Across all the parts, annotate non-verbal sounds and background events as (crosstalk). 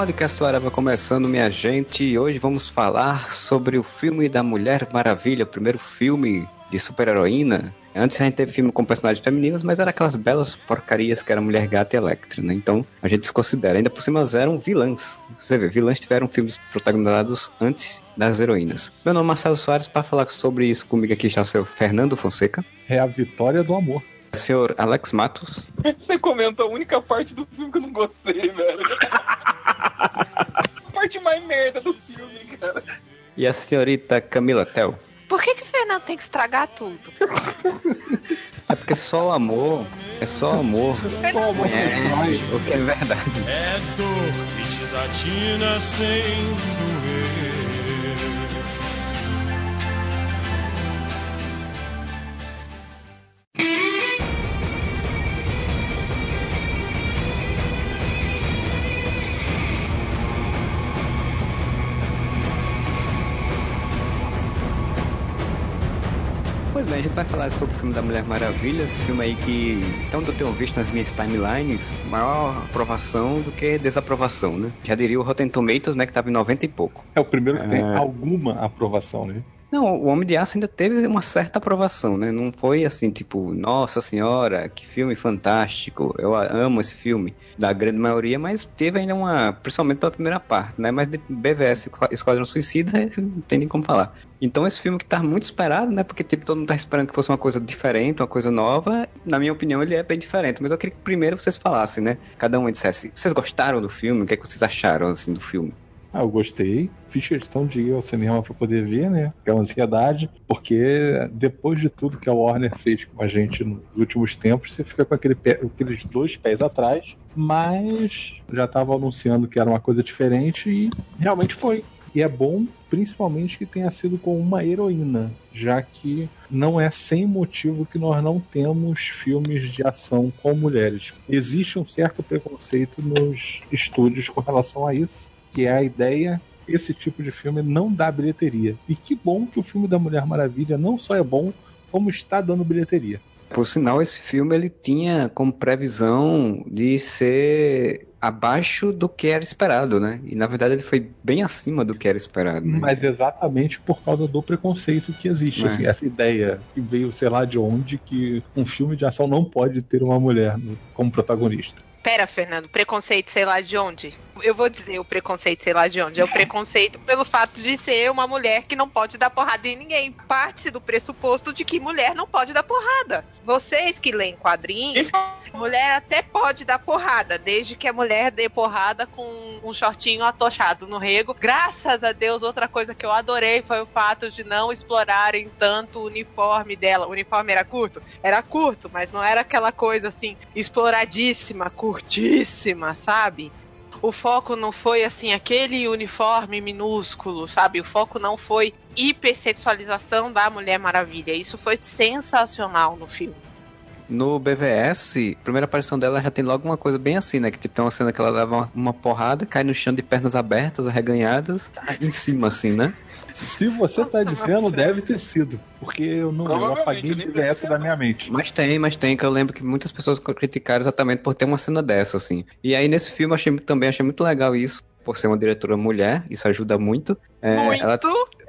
Podcast Arava começando, minha gente, e hoje vamos falar sobre o filme da Mulher Maravilha, o primeiro filme de super-heroína. Antes a gente teve filme com personagens femininos, mas era aquelas belas porcarias que era Mulher Gata e Electra, né? Então a gente desconsidera. Ainda por cima elas eram vilãs. Você vê, vilãs tiveram filmes protagonizados antes das heroínas. Meu nome é Marcelo Soares, para falar sobre isso comigo aqui está o seu Fernando Fonseca, É a vitória do amor. Senhor Alex Matos, Você comentou a única parte do filme que eu não gostei, velho. a parte mais merda do filme, cara. e a senhorita Camila Tel. Por que, que o Fernando tem que estragar tudo? É porque só o amor, é só o amor. Só amor Conhece o que é verdade. É dor que desatina sem doer. Gente vai falar sobre o filme da Mulher Maravilha, esse filme aí que, onde eu tenho visto nas minhas timelines, maior aprovação do que desaprovação, né? Já diria o Rotten Tomatoes, né, que tava em 90 e pouco. É o primeiro que tem É. alguma aprovação, né? Não, o Homem de Aço ainda teve uma certa aprovação, né? Não foi assim, tipo, nossa senhora, que filme fantástico, eu amo esse filme, da grande maioria, mas teve ainda uma, principalmente pela primeira parte, né? Mas de BVS, Esquadrão Suicida, (laughs) não tem nem como falar. Então esse filme que tá muito esperado, né? Porque tipo, todo mundo tá esperando que fosse uma coisa diferente, uma coisa nova. Na minha opinião, ele é bem diferente. Mas eu queria que primeiro vocês falassem, né? Cada um dissesse, vocês gostaram do filme? O que, é que vocês acharam, assim, do filme? Ah, eu gostei. Fiz questão de ir ao cinema pra poder ver, né? Aquela ansiedade. Porque depois de tudo que a Warner fez com a gente nos últimos tempos, você fica com aquele pé- aqueles dois pés atrás. Mas já tava anunciando que era uma coisa diferente e realmente foi. E é bom, principalmente, que tenha sido com uma heroína, já que não é sem motivo que nós não temos filmes de ação com mulheres. Existe um certo preconceito nos estúdios com relação a isso, que é a ideia esse tipo de filme não dá bilheteria. E que bom que o filme da Mulher Maravilha não só é bom, como está dando bilheteria. Por sinal, esse filme ele tinha como previsão de ser abaixo do que era esperado, né? E na verdade ele foi bem acima do que era esperado. Né? Mas exatamente por causa do preconceito que existe. É. assim, essa ideia que veio, sei lá de onde, que um filme de ação não pode ter uma mulher como protagonista. Pera, Fernando, preconceito sei lá de onde? Eu vou dizer o preconceito sei lá de onde. É o (laughs) preconceito pelo fato de ser uma mulher que não pode dar porrada em ninguém. Parte-se do pressuposto de que mulher não pode dar porrada. Vocês que leem quadrinhos, mulher até pode dar porrada, desde que a mulher dê porrada com um shortinho atochado no rego. Graças a Deus, outra coisa que eu adorei foi o fato de não explorarem tanto o uniforme dela. O uniforme era curto? Era curto, mas não era aquela coisa assim, exploradíssima, curtíssima, sabe? O foco não foi assim, aquele uniforme minúsculo, sabe? O foco não foi hipersexualização da Mulher Maravilha. Isso foi sensacional no filme. No BVS, primeira aparição dela já tem logo uma coisa bem assim, né? Que tipo, tem uma cena que ela leva uma, porrada, cai no chão de pernas abertas, arreganhadas, em cima, assim, né? Se você tá dizendo, deve ter sido. Porque eu não eu Provavelmente, apaguei de essa da minha mente. Mas tem, mas tem, que eu lembro que muitas pessoas criticaram exatamente por ter uma cena dessa, assim. E aí nesse filme eu achei, também achei muito legal isso, por ser uma diretora mulher, isso ajuda muito. É, Muito. Ela,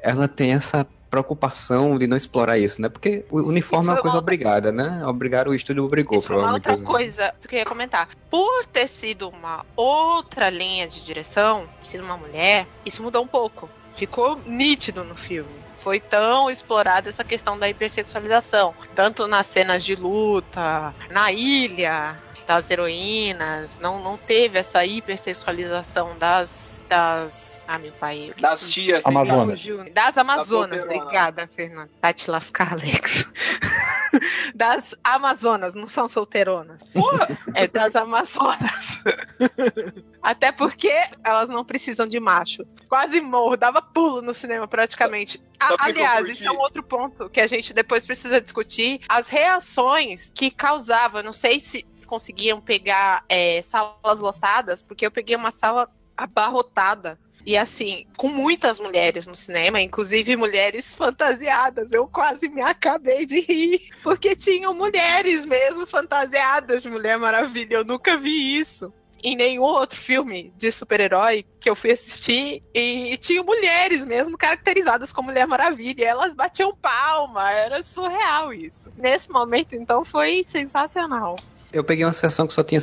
ela tem essa preocupação de não explorar isso, né? Porque o uniforme Isso é uma foi coisa uma- obrigada, né? Obrigaram o estúdio obrigou, Isso foi uma provavelmente. outra coisa que eu ia comentar. Por ter sido uma outra linha de direção, sido uma mulher, isso mudou um pouco. Ficou nítido no filme. Foi tão explorada essa questão da hipersexualização. Tanto nas cenas de luta, na ilha. das heroínas, não, não teve essa hipersexualização das. das ah, meu pai. Das tias. Amazonas. Das Amazonas, solteirona. obrigada, Fernanda. Vai te lascar, Alex. (laughs) (laughs) das Amazonas, não são solteironas. Porra! É das Amazonas. (laughs) Até porque elas não precisam de macho. Quase morro, dava pulo no cinema praticamente. Aliás, isso é um outro ponto que a gente depois precisa discutir. As reações que causava, não sei se conseguiam pegar é, salas lotadas, porque eu peguei uma sala abarrotada. E assim, com muitas mulheres no cinema, inclusive mulheres fantasiadas. Eu quase me acabei de rir. Porque tinham mulheres mesmo fantasiadas de Mulher Maravilha. Eu nunca vi isso. Em nenhum outro filme de super-herói que eu fui assistir. E tinham mulheres mesmo caracterizadas como Mulher Maravilha. Elas batiam palma. Era surreal isso. Nesse momento, então, foi sensacional. Eu peguei uma sessão que só tinha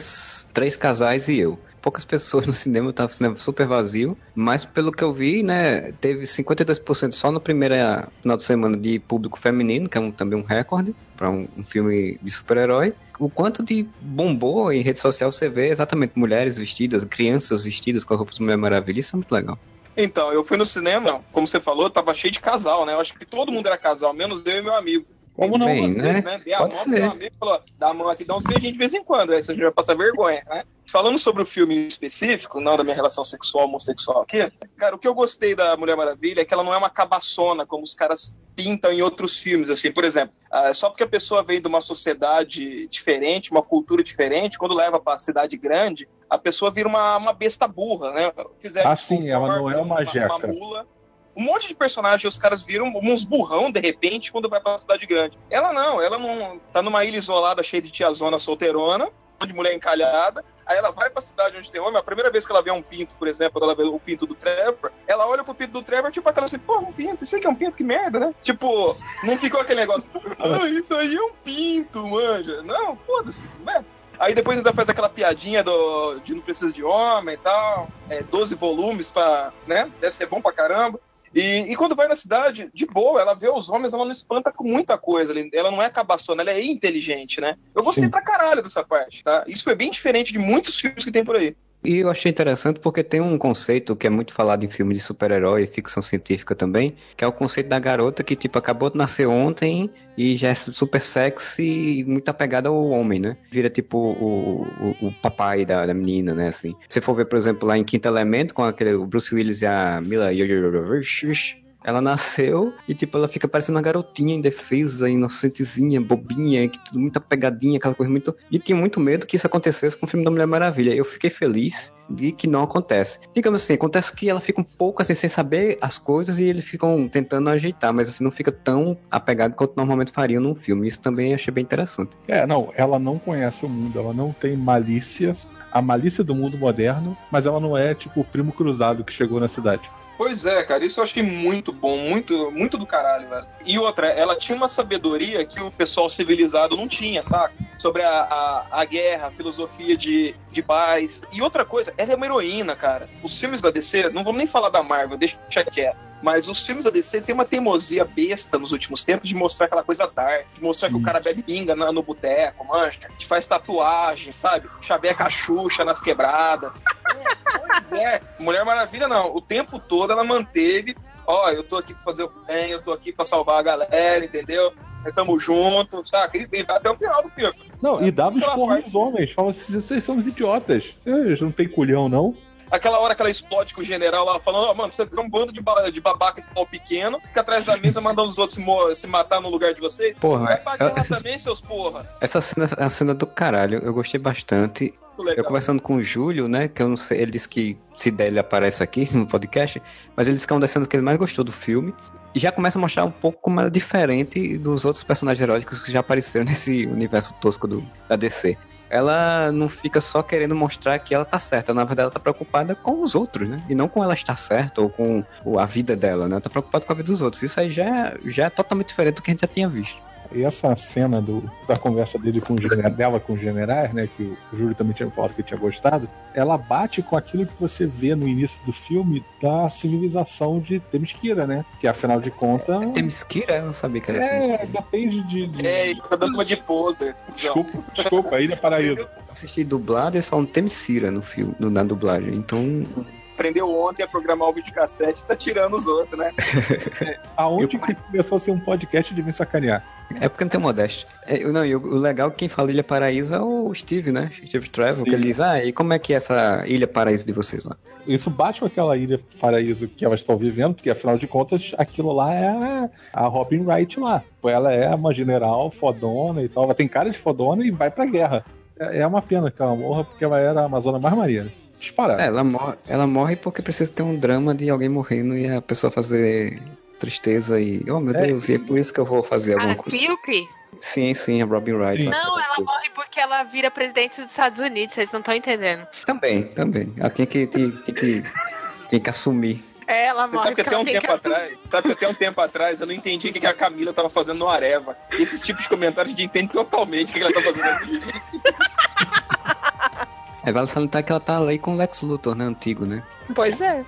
três casais e eu. Poucas pessoas no cinema, tava o cinema super vazio, mas pelo que eu vi, né, teve 52% só no primeiro final de semana de público feminino, que é um- também um recorde para um, um filme de super-herói. O quanto de bombou em rede social você vê exatamente mulheres vestidas, crianças vestidas com a roupa de Maravilha, isso é muito legal. Então, eu fui no cinema, como você falou, tava cheio de casal, né? Eu acho que todo mundo era casal, menos eu e meu amigo. Como não? Bem, né? né? Dei a Pode mão ser. amigo e falou, dá a mão aqui, dá uns beijinhos de vez em quando, aí você já vai passar vergonha, né? Falando sobre o filme específico, não da minha relação sexual homossexual aqui, cara, o que eu gostei da Mulher Maravilha é que ela não é uma cabaçona, como os caras pintam em outros filmes, assim, por exemplo, ah, só porque a pessoa vem de uma sociedade diferente, uma cultura diferente, quando leva pra cidade grande, a pessoa vira uma, uma besta burra, né? Fizeram Ah, isso sim, com ela não é uma jeca. mula. Um monte de personagens, os caras viram uns burrão de repente quando vai pra cidade grande. Ela não, ela não tá numa ilha isolada cheia de tiazona solteirona, de mulher encalhada. Aí ela vai pra cidade onde tem homem. A primeira vez que ela vê um pinto, por exemplo, ela vê o pinto do Trevor, ela olha pro pinto do Trevor, tipo aquela assim, pô, um pinto, isso aqui é um pinto, que merda, né? Tipo, não ficou aquele negócio, isso aí é um pinto, manja. Não, foda-se, né? Aí depois ainda faz aquela piadinha do, de não precisa de homem e tal. É, 12 volumes pra, né? Deve ser bom pra caramba. E, e quando vai na cidade, de boa, ela vê os homens, ela não espanta com muita coisa. Ela não é cabaçona, ela é inteligente, né? Eu gostei Sim. pra caralho dessa parte, tá? Isso foi bem diferente de muitos filmes que tem por aí. E eu achei interessante porque tem um conceito que é muito falado em filme de super-herói e ficção científica também, que é o conceito da garota que, tipo, acabou de nascer ontem e já é super sexy e muito apegada ao homem, né? Vira, tipo, o, o, o papai da, da menina, né, assim. Se for ver, por exemplo, lá em Quinto Elemento, com aquele o Bruce Willis e a Mila ela nasceu e, tipo, ela fica parecendo uma garotinha indefesa, inocentezinha, bobinha, que tudo muito apegadinha, aquela coisa muito. E tinha muito medo que isso acontecesse com o filme da Mulher Maravilha. Eu fiquei feliz de que não acontece. Digamos assim, acontece que ela fica um pouco assim, sem saber as coisas e eles ficam tentando ajeitar, mas assim, não fica tão apegado quanto normalmente fariam num filme. Isso também achei bem interessante. É, não, ela não conhece o mundo, ela não tem malícia, a malícia do mundo moderno, mas ela não é tipo o primo cruzado que chegou na cidade. Pois é, cara, isso eu achei muito bom, muito, muito do caralho, velho. E outra, ela tinha uma sabedoria que o pessoal civilizado não tinha, saca? Sobre a, a, a guerra, a filosofia de, de paz. E outra coisa, ela é uma heroína, cara. Os filmes da DC, não vamos nem falar da Marvel, deixa quieto. Mas os filmes da DC tem uma teimosia besta nos últimos tempos de mostrar aquela coisa dark, de mostrar Sim. que o cara bebe pinga na- no boteco, mancha, te faz tatuagem, sabe? Chaveca a Xuxa nas quebradas. É, pois é. Mulher Maravilha não. O tempo todo ela manteve, ó, eu tô aqui pra fazer o bem, eu tô aqui pra salvar a galera, entendeu? Nós Tamo junto, saca? E vai até o final do filme. Não, e dava Aquela esporro nos homens. Fala assim, vocês são uns idiotas. Vocês não tem culhão, não? Aquela hora que ela explode com o general lá, falando, ó, mano, você é um bando de, ba- de babaca de pau pequeno, fica atrás da mesa mandando os outros se, se matar no lugar de vocês. Porra, Vai pra guerra essa, também, seus porra. essa cena é a cena do caralho. Eu gostei bastante. Eu conversando com o Júlio, né? Que eu não sei, ele disse que se der ele aparece aqui (laughs) no podcast, mas ele disse que é uma das cenas que ele mais gostou do filme. E já começa a mostrar um pouco como ela é diferente dos outros personagens heróicos que já apareceram (laughs) nesse universo tosco do, da DC. Ela não fica só querendo mostrar que ela tá certa, na verdade ela tá preocupada com os outros, né? E não com ela estar certa ou com a vida dela, né? Ela tá preocupada com a vida dos outros. Isso aí já é, já é totalmente diferente do que a gente já tinha visto. E essa cena do, da conversa dele com o general, dela com os generais, né? Que o Júlio também tinha falado que tinha gostado, ela bate com aquilo que você vê no início do filme da civilização de Temesquira, né? Que afinal de contas. Temesquira? Eu não sabia que era É, Temesquira. depende de. de- É, ele tá dando uma de pôster. Desculpa, desculpa, Ilha Paraíso. Eu assisti dublado e eles falam Temesira no filme, no- na dublagem. Então, Aprendeu ontem a programar o videocassete e tá tirando os outros, né? (laughs) Aonde que começou a ser um podcast de me sacanear? É porque não tem modéstia. É, não, e o, o legal é que quem fala Ilha Paraíso é o Steve, né? Steve Trevor, que ele diz, ah, e como é que é essa Ilha Paraíso de vocês lá? Isso bate com aquela ilha paraíso que elas estão vivendo, porque afinal de contas, aquilo lá é a, Robin Wright lá. Ela é uma general fodona e tal. Ela tem cara de fodona e vai pra guerra. É é uma pena que ela morra, porque ela era a Amazona mais marinha. Disparada. É, ela morre, ela morre porque precisa ter um drama de alguém morrendo e a pessoa fazer tristeza e, oh meu É. Deus, e é por isso que eu vou fazer alguma A coisa. Tilke? Sim, sim, a Robin Wright. Sim. Não, ela tudo. morre porque ela vira presidente dos Estados Unidos, vocês não estão entendendo. Também, também. Ela tinha que, tinha, tinha que, tinha que assumir. É, ela Você morre sabe que até um tem tempo atrás, sabe que até um tempo atrás eu não entendi o que que a Camila tava fazendo no Areva. Esses tipos de comentários a gente entende totalmente o que que ela tá fazendo aqui. É, vale salientar que ela tá aí com o Lex Luthor, né? Antigo, né? Pois é.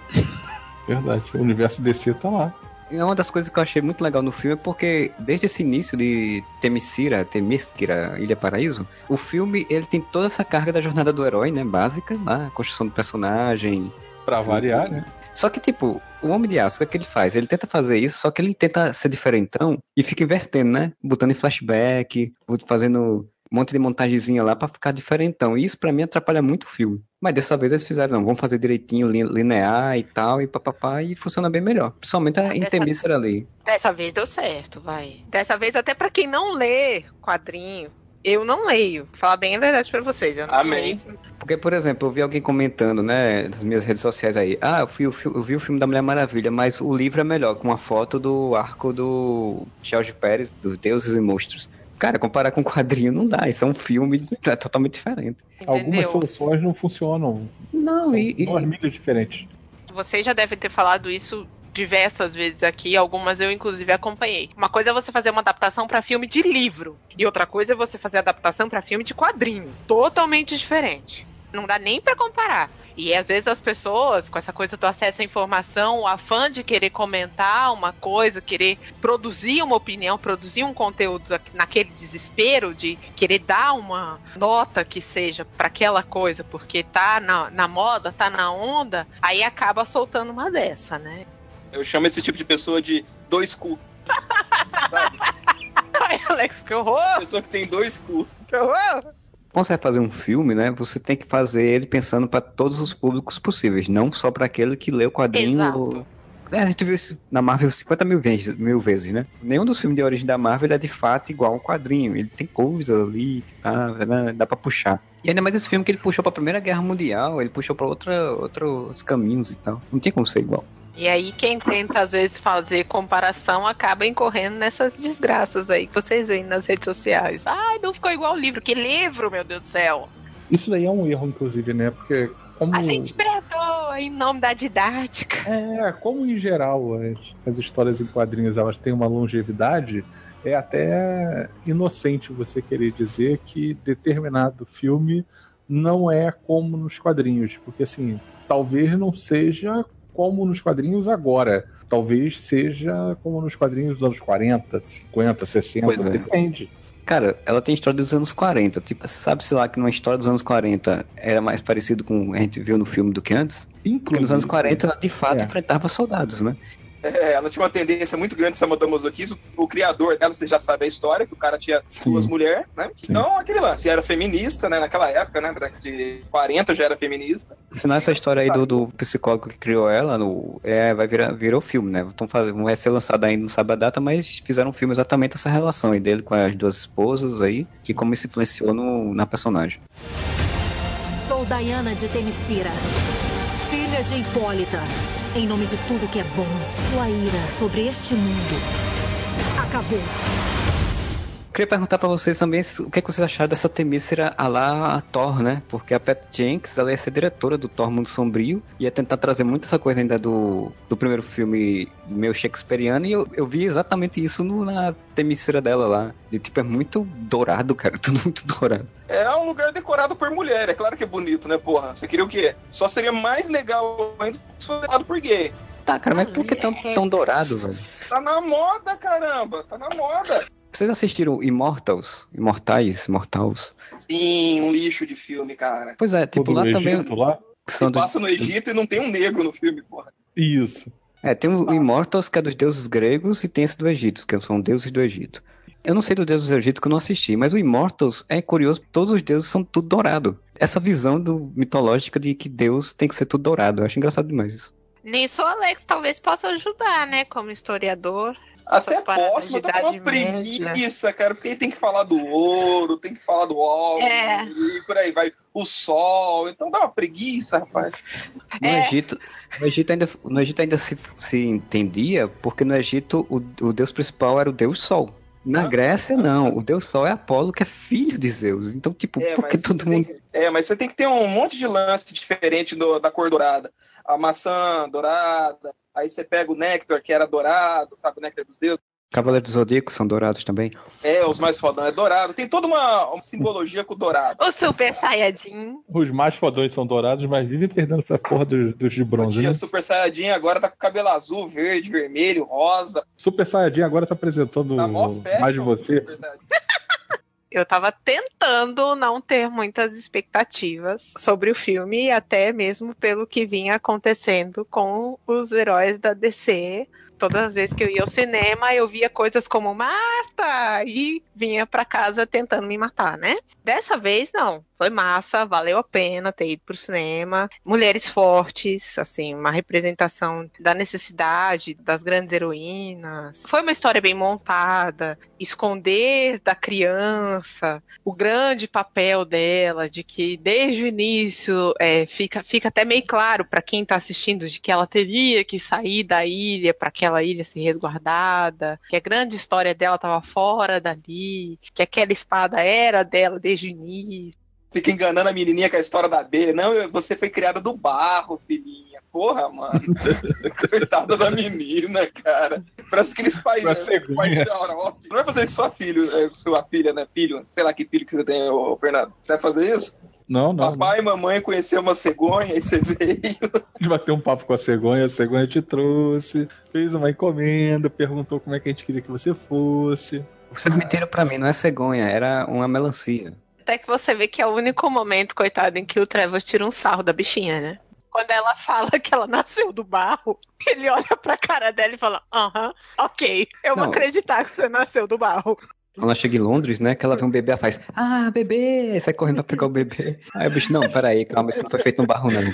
Verdade. O universo DC tá lá. E uma das coisas que eu achei muito legal no filme é porque, desde esse início de Temesira, Temesquira, Ilha Paraíso, o filme ele tem toda essa carga da jornada do herói, né? Básica, lá, a construção do personagem. Pra variar, né? Só que, tipo, o Homem de Aço, o que, é que ele faz? Ele tenta fazer isso, só que ele tenta ser diferentão e fica invertendo, né? Botando em flashback, fazendo um monte de montagenzinha lá pra ficar diferentão. E isso pra mim atrapalha muito o filme. Mas dessa vez eles fizeram, não, vamos fazer direitinho, lin- linear e tal, e papapá, e funciona bem melhor. Principalmente a Temícera ali. Dessa vez deu certo, vai. Dessa vez, até pra quem não lê quadrinho, eu não leio. Falar bem a verdade pra vocês. Eu não Amém. leio. Porque, por exemplo, eu vi alguém comentando, né, nas minhas redes sociais aí, ah, eu, fui, eu, fui- eu vi o filme da Mulher Maravilha, mas o livro é melhor, com uma foto do arco do George Pérez, dos Deuses e Monstros. Cara, comparar com quadrinho não dá, isso é um filme é totalmente diferente. Algumas Entendeu? soluções não funcionam. Não, São e, duas mídias diferentes. Vocês já devem ter falado isso diversas vezes aqui, algumas eu inclusive acompanhei. Uma coisa é você fazer uma adaptação pra filme de livro, e outra coisa é você fazer adaptação pra filme de quadrinho. Totalmente diferente. Não dá nem pra comparar. E às vezes as pessoas, com essa coisa do acesso à informação, o afã de querer comentar uma coisa, querer produzir uma opinião, produzir um conteúdo naquele desespero de querer dar uma nota que seja para aquela coisa, porque tá na, na moda, tá na onda, aí acaba soltando uma dessa, né? Eu chamo esse tipo de pessoa de dois cu. (laughs) Sabe? Ai, Alex, que horror! Pessoa que tem dois cu. Que horror! Quando você vai fazer um filme, né, você tem que fazer ele pensando pra todos os públicos possíveis, não só pra aquele que lê o quadrinho. Exato. É, a gente viu isso na Marvel 50 mil vezes, mil vezes, né? Nenhum dos filmes de origem da Marvel é de fato igual ao quadrinho. Ele tem coisas ali, tá, né, dá pra puxar. E ainda mais esse filme que ele puxou pra Primeira Guerra Mundial, ele puxou pra outra, outros caminhos e tal. Não tinha como ser igual. E aí, quem tenta, às vezes, fazer comparação acaba incorrendo nessas desgraças aí que vocês veem nas redes sociais. Ai, não ficou igual o livro. Que livro, meu Deus do céu! Isso daí é um erro, inclusive, né? Porque como. A gente perdoa em nome da didática. É, como em geral as, as histórias em quadrinhos elas têm uma longevidade, é até inocente você querer dizer que determinado filme não é como nos quadrinhos, porque assim, talvez não seja como nos quadrinhos agora, talvez seja como nos quadrinhos dos anos 40, 50, 60, Pois é. depende. Cara, ela tem história dos anos 40. Tipo, sabe-se lá que numa história dos anos 40 era mais parecido com o que a gente viu no filme do que antes? Porque nos anos 40 ela de fato É. enfrentava soldados, né? É, ela tinha uma tendência muito grande, essa mademoiselle O, o criador dela, você já sabe a história, que o cara tinha Sim. duas mulheres, né? Então, aquele lance, era feminista, né? Naquela época, né? década De 40 já era feminista. Sinal, essa história aí do, do psicólogo que criou ela, no, é, vai virar, virou filme, né? Então, faz- vai ser lançado ainda, não sabe a data, mas fizeram um filme exatamente essa relação aí dele com as duas esposas aí, e como isso influenciou no, na personagem. Sou Diana de Temesira, filha de Hipólita. Em nome de tudo que é bom, sua ira sobre este mundo acabou. Queria perguntar pra vocês também o que, é que vocês acharam dessa Temícera a lá a Thor, né? Porque a Pat Jenks, ela ia ser diretora do Thor Mundo Sombrio, ia tentar trazer muito essa coisa ainda do, do primeiro filme meio shakespeariano, e eu, eu vi exatamente isso no- na Temícera dela lá. De, tipo, é muito dourado, cara, (laughs) tudo muito dourado. É um lugar decorado por mulher, é claro que é bonito, né, porra? Você queria o quê? Só seria mais legal ainda se fosse decorado por gay. Tá, cara, mas por que tão, tão dourado, velho? Tá na moda, caramba! Tá na moda! Vocês assistiram Immortals? Imortais? Mortals? Sim, um lixo de filme, cara. Pois é, tipo, do lá também Egito lá? Você do- passa no Egito e não tem um negro no filme, porra. Isso. É, tem o Immortals, que é dos deuses gregos, e tem esse do Egito, que são deuses do Egito. Eu não sei do deus do Egito que eu não assisti, mas o Immortals é curioso, porque todos os deuses são tudo dourado. Essa visão do, mitológica de que Deus tem que ser tudo dourado. Eu acho engraçado demais isso. Nisso o Alex talvez possa ajudar, né? Como historiador. Até posso, mas de tá com uma Média. preguiça, cara, porque aí tem que falar do ouro, tem que falar do óleo, É. e por aí vai o sol, então dá uma preguiça, rapaz. No É. Egito, no Egito ainda, no Egito ainda se, se entendia, porque no Egito o, o deus principal era o deus Sol. Na Ah. Grécia, não. O deus Sol é Apolo, que é filho de Zeus. Então, tipo, É, por que mas todo mundo. que- é, mas você tem que ter um monte de lance diferente do- da cor dourada. A maçã dourada, aí você pega o néctar, que era dourado, sabe, o néctar dos deuses. Cavaleiros do Zodíaco são dourados também. É, os mais fodão é dourado. Tem toda uma, uma simbologia com o dourado. O Super Saiyajin. Os mais fodões são dourados, mas vivem perdendo pra porra dos, dos de bronze, né? O Super Saiyajin agora tá com cabelo azul, verde, vermelho, rosa. Super Saiyajin agora tá apresentando Tá festa. mais de você. Eu tava tentando não ter muitas expectativas sobre o filme, até mesmo pelo que vinha acontecendo com os heróis da DC. Todas as vezes que eu ia ao cinema, eu via coisas como Marta e vinha pra casa tentando me matar, né? Dessa vez, não. Foi massa, valeu a pena ter ido pro cinema. Mulheres fortes, assim, uma representação da necessidade das grandes heroínas. Foi uma história bem montada, esconder da criança o grande papel dela, de que desde o início é, fica, fica até meio claro para quem está assistindo de que ela teria que sair da ilha para aquela ilha ser resguardada, que a grande história dela estava fora dali, que aquela espada era dela desde o início. Fica enganando a menininha com a história da B. Não, você foi criada do barro, filhinha. Porra, mano. (laughs) Coitada da menina, cara. Parece aqueles pais, né, pais xarope. Não vai fazer que sua filho, é, sua filha, né? Filho, sei lá que filho que você tem, ô, Fernando. Você vai fazer isso? Não, não. não. Papai e mamãe conheceram uma cegonha e você veio. A (laughs) gente bateu um papo com a cegonha, a cegonha te trouxe, fez uma encomenda, perguntou como é que a gente queria que você fosse. Vocês mentiram pra mim, não é cegonha, era uma melancia. Até que você vê que é o único momento, coitado, em que o Trevor tira um sarro da bichinha, né? Quando ela (laughs) fala que ela nasceu do barro, ele olha pra cara dela e fala: Aham, ok, eu vou Não. acreditar que você nasceu do barro. Quando ela chega em Londres, né, que ela vê um bebê, ela faz, ah, bebê, sai correndo pra pegar o bebê. Aí o bicho, não, peraí, calma, isso não foi feito no barro, não. (laughs)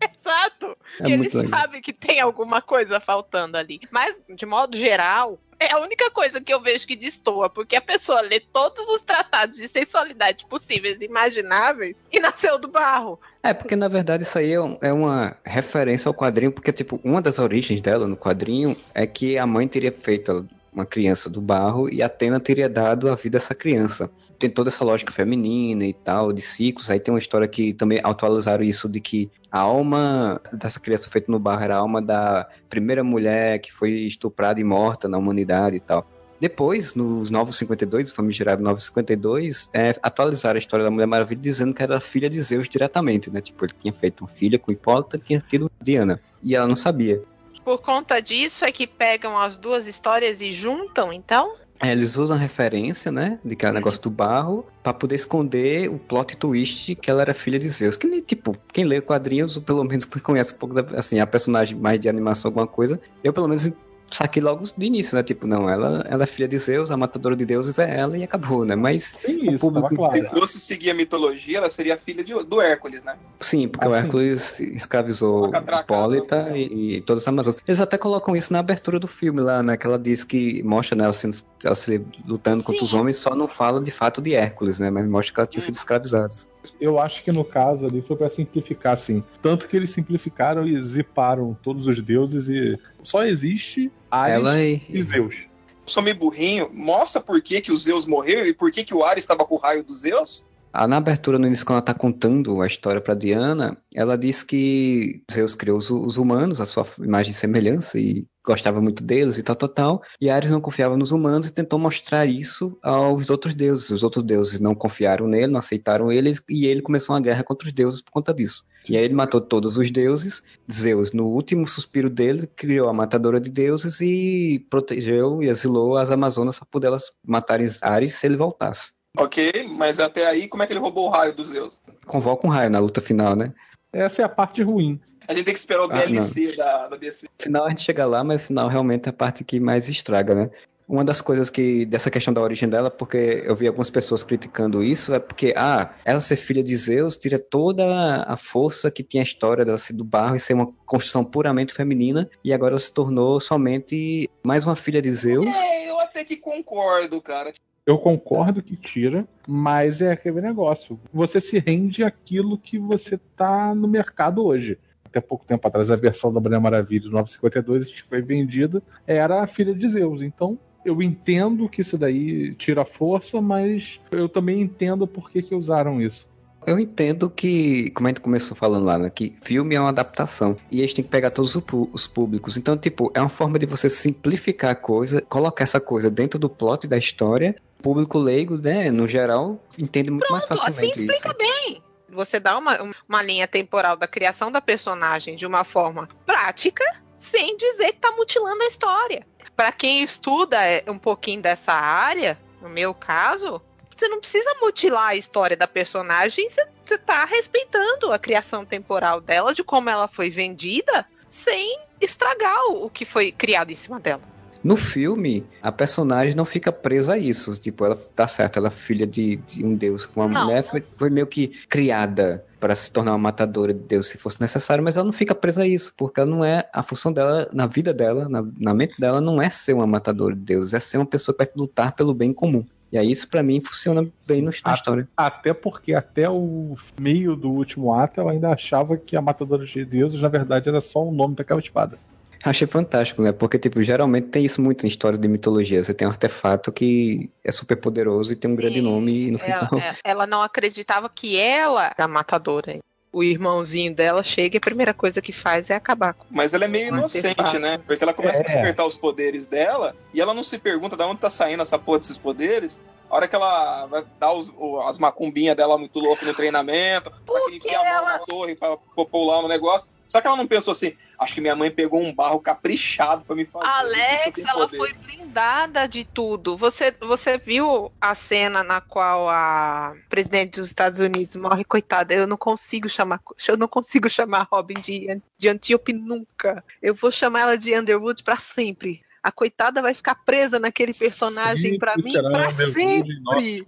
Exato. É e ele sabe que tem alguma coisa faltando ali. Mas, de modo geral, é a única coisa que eu vejo que destoa, porque a pessoa lê todos os tratados de sensualidade possíveis e imagináveis e nasceu do barro. É, porque na verdade isso aí é, é uma referência ao quadrinho, porque, tipo, uma das origens dela no quadrinho é que a mãe teria feito uma criança do barro e Atena teria dado a vida a essa criança. Tem toda essa lógica feminina e tal, de ciclos. Aí tem uma história que também atualizaram isso de que a alma dessa criança feita no barro era a alma da primeira mulher que foi estuprada e morta na humanidade e tal. Depois, nos Novos 52, o famigerado Novos 52, é, atualizaram a história da Mulher Maravilha dizendo que era filha de Zeus diretamente, né? Tipo, ele tinha feito uma filha com Hipólita tinha tido Diana. E ela não sabia. Por conta disso é que pegam as duas histórias e juntam, então? É, eles usam a referência, né? De que negócio do barro, pra poder esconder o plot twist que ela era filha de Zeus. Que, tipo, quem lê quadrinhos, ou pelo menos (laughs) conhece um pouco da, assim, a personagem mais de animação, alguma coisa, eu pelo menos saquei logo do início, né? Tipo, não, ela, ela é filha de Zeus, a matadora de deuses é ela e acabou, né? Mas Sim, O público claro. Se fosse seguir a mitologia, ela seria filha de- do Hércules, né? Sim, porque o Assim. Hércules escravizou Hipólita né? e, e todas as Amazonas. Eles até colocam isso na abertura do filme lá, né? Que ela diz que mostra né, ela, sendo, ela se lutando contra Sim. os homens, só não fala de fato de Hércules, né? Mas mostra que ela tinha sido escravizada. Eu acho que no caso ali foi pra simplificar, assim. Tanto que eles simplificaram e ziparam todos os deuses e só existe Ares Ela e, e Zeus. sou meio burrinho, mostra por que, que o Zeus morreu e por que, que o Ares estava com o raio dos Zeus? Ah, na abertura, no início, quando ela tá contando a história para Diana, ela diz que Zeus criou os, os, humanos, a sua imagem e semelhança, e gostava muito deles e tal, tal, tal. E Ares não confiava nos humanos e tentou mostrar isso aos outros deuses. Os outros deuses não confiaram nele, não aceitaram ele, e ele começou uma guerra contra os deuses por conta disso. E aí ele matou todos os deuses. Zeus, no último suspiro dele, criou a matadora de deuses e protegeu e exilou as Amazonas para poder elas matarem Ares se ele voltasse. Ok, mas até aí, como é que ele roubou o raio dos Zeus? Convoca um raio na luta final, né? Essa é a parte ruim. A gente tem que esperar o DLC ah, da, da DC. No final a gente chega lá, mas no final realmente é a parte que mais estraga, né? Uma das coisas que, dessa questão da origem dela, porque eu vi algumas pessoas criticando isso, é porque, ah, ela ser filha de Zeus tira toda a força que tinha a história dela ser do barro e ser uma construção puramente feminina, e agora ela se tornou somente mais uma filha de Zeus. É, eu até que concordo, cara. Eu concordo que tira, mas é aquele negócio. Você se rende àquilo que você tá no mercado hoje. Até pouco tempo atrás, a versão da Mulher Maravilha do 952 que foi vendida era a filha de Zeus. Então, eu entendo que isso daí tira força, mas eu também entendo por que, que usaram isso. Eu entendo que, como a gente começou falando lá, né, que filme é uma adaptação e a gente tem que pegar todos os públicos. Então, tipo, é uma forma de você simplificar a coisa, colocar essa coisa dentro do plot da história. Público leigo, né, no geral, entende muito Pronto, mais facilmente assim explica isso. bem. Você dá uma, uma linha temporal da criação da personagem de uma forma prática, sem dizer que tá mutilando a história. Para quem estuda é, um pouquinho dessa área, no meu caso, você não precisa mutilar a história da personagem, você, você tá respeitando a criação temporal dela, de como ela foi vendida, sem estragar o, o que foi criado em cima dela. No filme, a personagem não fica presa a isso. Tipo, ela tá certa, ela é filha de, de um deus. Uma Não. mulher foi, foi meio que criada para se tornar uma matadora de Deus se fosse necessário, mas ela não fica presa a isso, porque ela não é a função dela, na vida dela, na, na mente dela, não é ser uma matadora de Deus, é ser uma pessoa que vai lutar pelo bem comum. E aí isso pra mim funciona bem no- na história. Até porque até o meio do último ato eu ainda achava que a Matadora de Deuses, na verdade, era só o nome daquela espada. Achei fantástico, né? Porque, tipo, geralmente tem isso muito em história de mitologia. Você tem um artefato que é super poderoso e tem um grande Sim, nome e no final. Ela, é- ela não acreditava que ela era a matadora. O irmãozinho dela chega e a primeira coisa que faz é acabar com. Mas ela é meio Um inocente, artefato. né? Porque ela começa a É. despertar os poderes dela e ela não se pergunta de onde tá saindo essa porra desses poderes. A hora que ela vai dar os- as macumbinhas dela muito louco no treinamento, pra que Porque enfia a mão ela- na torre pra pra pular no negócio. Só que ela não pensou assim, acho que minha mãe pegou um barro caprichado pra me fazer. Alex, ela poder. foi blindada de tudo. Você, você viu a cena na qual a presidente dos Estados Unidos morre? Coitada, eu não consigo chamar, eu não consigo chamar Robin de, de Antíope nunca. Eu vou chamar ela de Underwood pra sempre. A coitada vai ficar presa naquele personagem pra Sempre mim nossos sempre.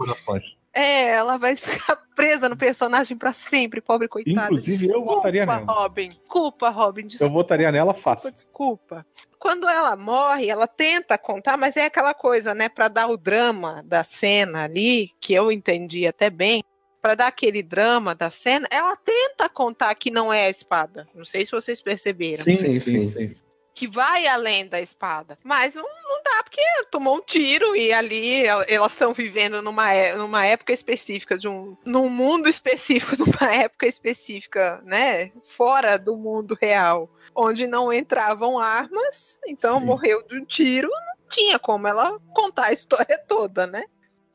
É, ela vai (laughs) ficar presa no personagem pra sempre, pobre coitada. Inclusive, eu votaria nela. Robin. Culpa, Robin. Eu Desculpa. votaria nela fácil. desculpa. Quando ela morre, ela tenta contar, mas é aquela coisa, né, Pra dar o drama da cena ali, que eu entendi até bem, Pra dar aquele drama da cena, ela tenta contar que não é a espada. Não sei se vocês perceberam. Sim, sim. Que vai além da espada. Mas não, não dá, porque tomou um tiro e ali el- elas estão vivendo numa, é- numa época específica, de um, num mundo específico, (laughs) numa época específica, né? Fora do mundo real. Onde não entravam armas, então Sim. morreu de um tiro, não tinha como ela contar a história toda, né?